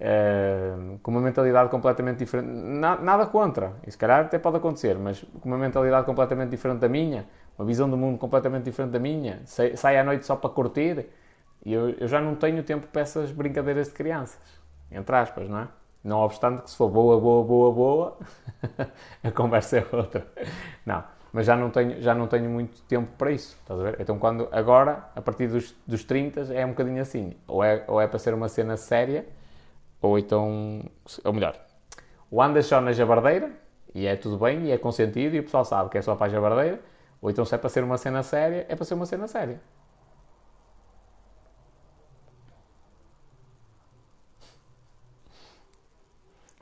Uh, com uma mentalidade completamente diferente. Na, nada contra, e se calhar até pode acontecer, mas com uma mentalidade completamente diferente da minha, uma visão do mundo completamente diferente da minha, sai, sai à noite só para curtir, e eu, eu já não tenho tempo para essas brincadeiras de crianças entre aspas, não é? Não obstante que se for boa, boa, boa, boa, a conversa é outra. Não, mas já não tenho, já não tenho muito tempo para isso, estás a ver? Então quando, agora, a partir dos, dos 30, é um bocadinho assim. Ou é, ou é para ser uma cena séria, ou então, ou melhor, ou andas só na jabardeira, e é tudo bem, e é consentido, e o pessoal sabe que é só para a jabardeira, ou então se é para ser uma cena séria, é para ser uma cena séria.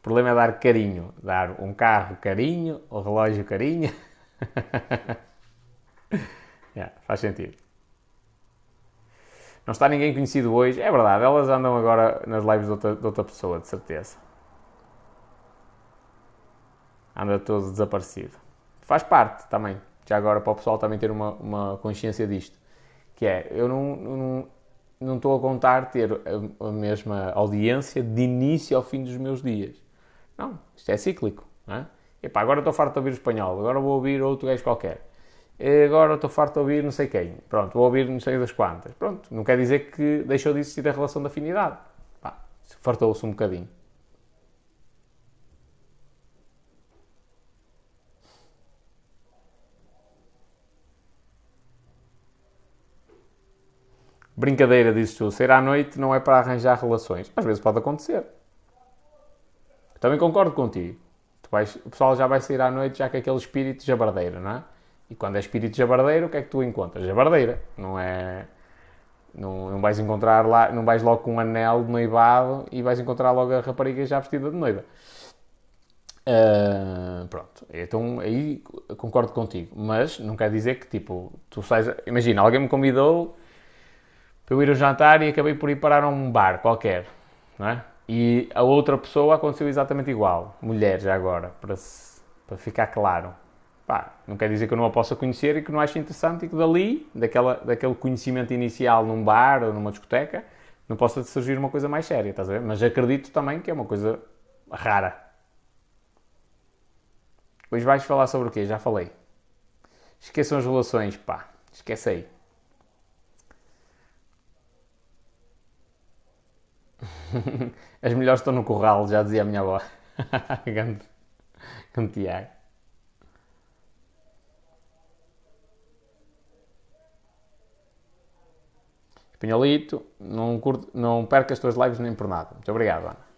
Problema é dar carinho. Dar um carro carinho, o um relógio carinho. yeah, faz sentido. Não está ninguém conhecido hoje. É verdade, elas andam agora nas lives de outra, de outra pessoa, de certeza. Anda todo desaparecido. Faz parte também. Já agora para o pessoal também ter uma, uma consciência disto. Que é, eu não, não, não estou a contar ter a, a, mesma audiência de início ao fim dos meus dias. Não, isto é cíclico. Não é? Epá, agora estou farto de ouvir espanhol, agora vou ouvir outro gajo qualquer. Agora estou farto de ouvir não sei quem. Pronto, vou ouvir não sei das quantas. Pronto, não quer dizer que deixou de existir a relação de afinidade. Pá, fartou-se um bocadinho. Brincadeira, dizes tu. Sair à noite não é para arranjar relações. Às vezes pode acontecer. Também concordo contigo. Vais, o pessoal já vai sair à noite já com aquele espírito jabardeiro, não é? E quando é espírito jabardeiro, o que é que tu encontras? Jabardeira. Não é... Não, não vais encontrar lá... Não vais logo com um anel de noivado e vais encontrar logo a rapariga já vestida de noiva. Uh, pronto, então aí concordo contigo, mas não quer dizer que tipo, tu sais. Imagina, alguém me convidou para eu ir ao jantar e acabei por ir parar a um bar qualquer, não é? E a outra pessoa aconteceu exatamente igual, mulher já agora, para, se, para ficar claro. Pá, não quer dizer que eu não a possa conhecer e que não ache interessante e que dali, daquela, daquele conhecimento inicial num bar ou numa discoteca, não possa surgir uma coisa mais séria, estás a ver? Mas acredito também que é uma coisa rara. Hoje vais falar sobre o quê? Já falei. Esqueçam as relações, pá. Esquece aí. As melhores estão no curral, já dizia a minha avó. grande, grande Tiago. Espanholito, não, curto, não perca as tuas lives nem por nada. Muito obrigado, Ana.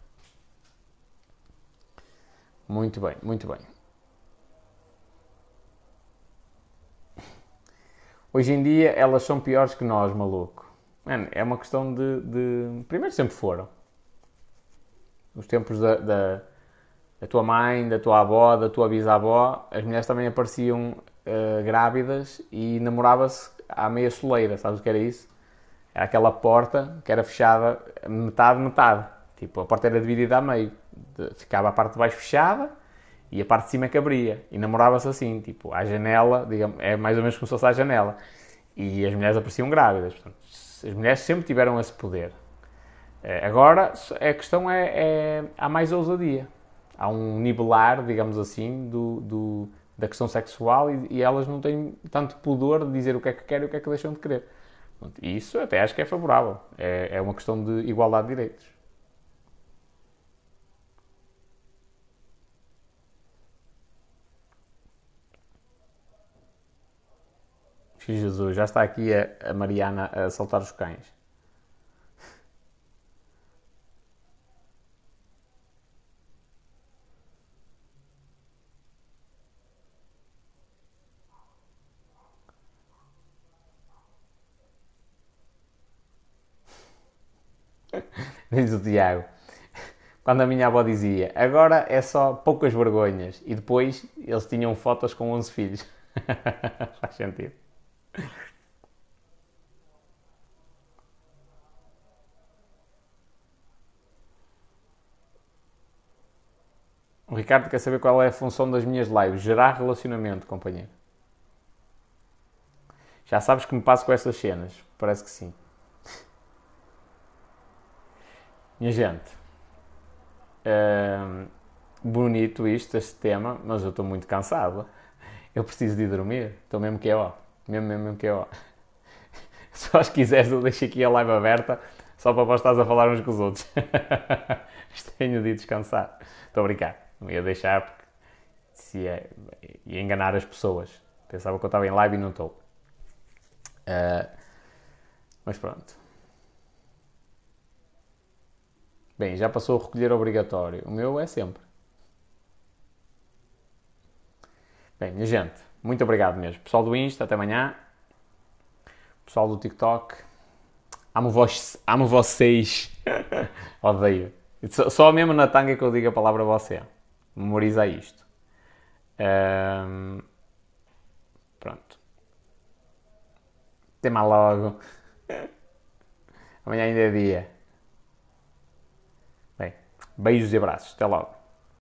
Muito bem, muito bem. Hoje em dia elas são piores que nós, maluco. Mano, é uma questão de, de, Primeiro sempre foram. Os tempos da, da, da, tua mãe, da tua avó, da tua bisavó, as mulheres também apareciam uh, grávidas e namorava-se à meia soleira. Sabes o que era isso? Era aquela porta que era fechada metade, metade. Tipo, a porta era dividida a meio. Ficava a parte de baixo fechada e a parte de cima que abria. E namorava-se assim, tipo, à janela, digamos, é mais ou menos como se fosse à janela. E as mulheres apareciam grávidas. Portanto, as mulheres sempre tiveram esse poder. Eh, agora, a questão é, é há mais ousadia. Há um nivelar, digamos assim, do, do da questão sexual e, e, elas não têm tanto pudor de dizer o que é que querem e o que é que deixam de querer. E isso até acho que é favorável. É, é uma questão de igualdade de direitos. Jesus, já está aqui a, a Mariana a soltar os cães. Diz o Tiago. Quando a minha avó dizia, agora é só poucas vergonhas. E depois eles tinham fotos com 11 filhos. Faz sentido. O Ricardo quer saber qual é a função das minhas lives. Gerar relacionamento, companheiro. Já sabes que me passo com essas cenas. Parece que sim. Minha gente. Bonito isto, este tema, mas eu estou muito cansado. Eu preciso de dormir. Estou mesmo que é ó. Mesmo, mesmo, mesmo que é ó. Só se quiseres eu deixo aqui a live aberta só para vós estás a falar uns com os outros. Tenho de descansar. Estou a brincar. Não ia deixar porque se ia, ia enganar as pessoas. Pensava que eu estava em live e não estou. Uh, mas pronto. Bem, já passou o recolher obrigatório. O meu é sempre. Bem, minha gente, muito obrigado mesmo. Pessoal do Insta, até amanhã. Pessoal do TikTok, amo, vos, amo vocês. Odeio. Só mesmo na tanga que eu digo a palavra você. Memoriza isto. Um, pronto. Até mais logo. Amanhã ainda é dia. Beijos e abraços. Até logo.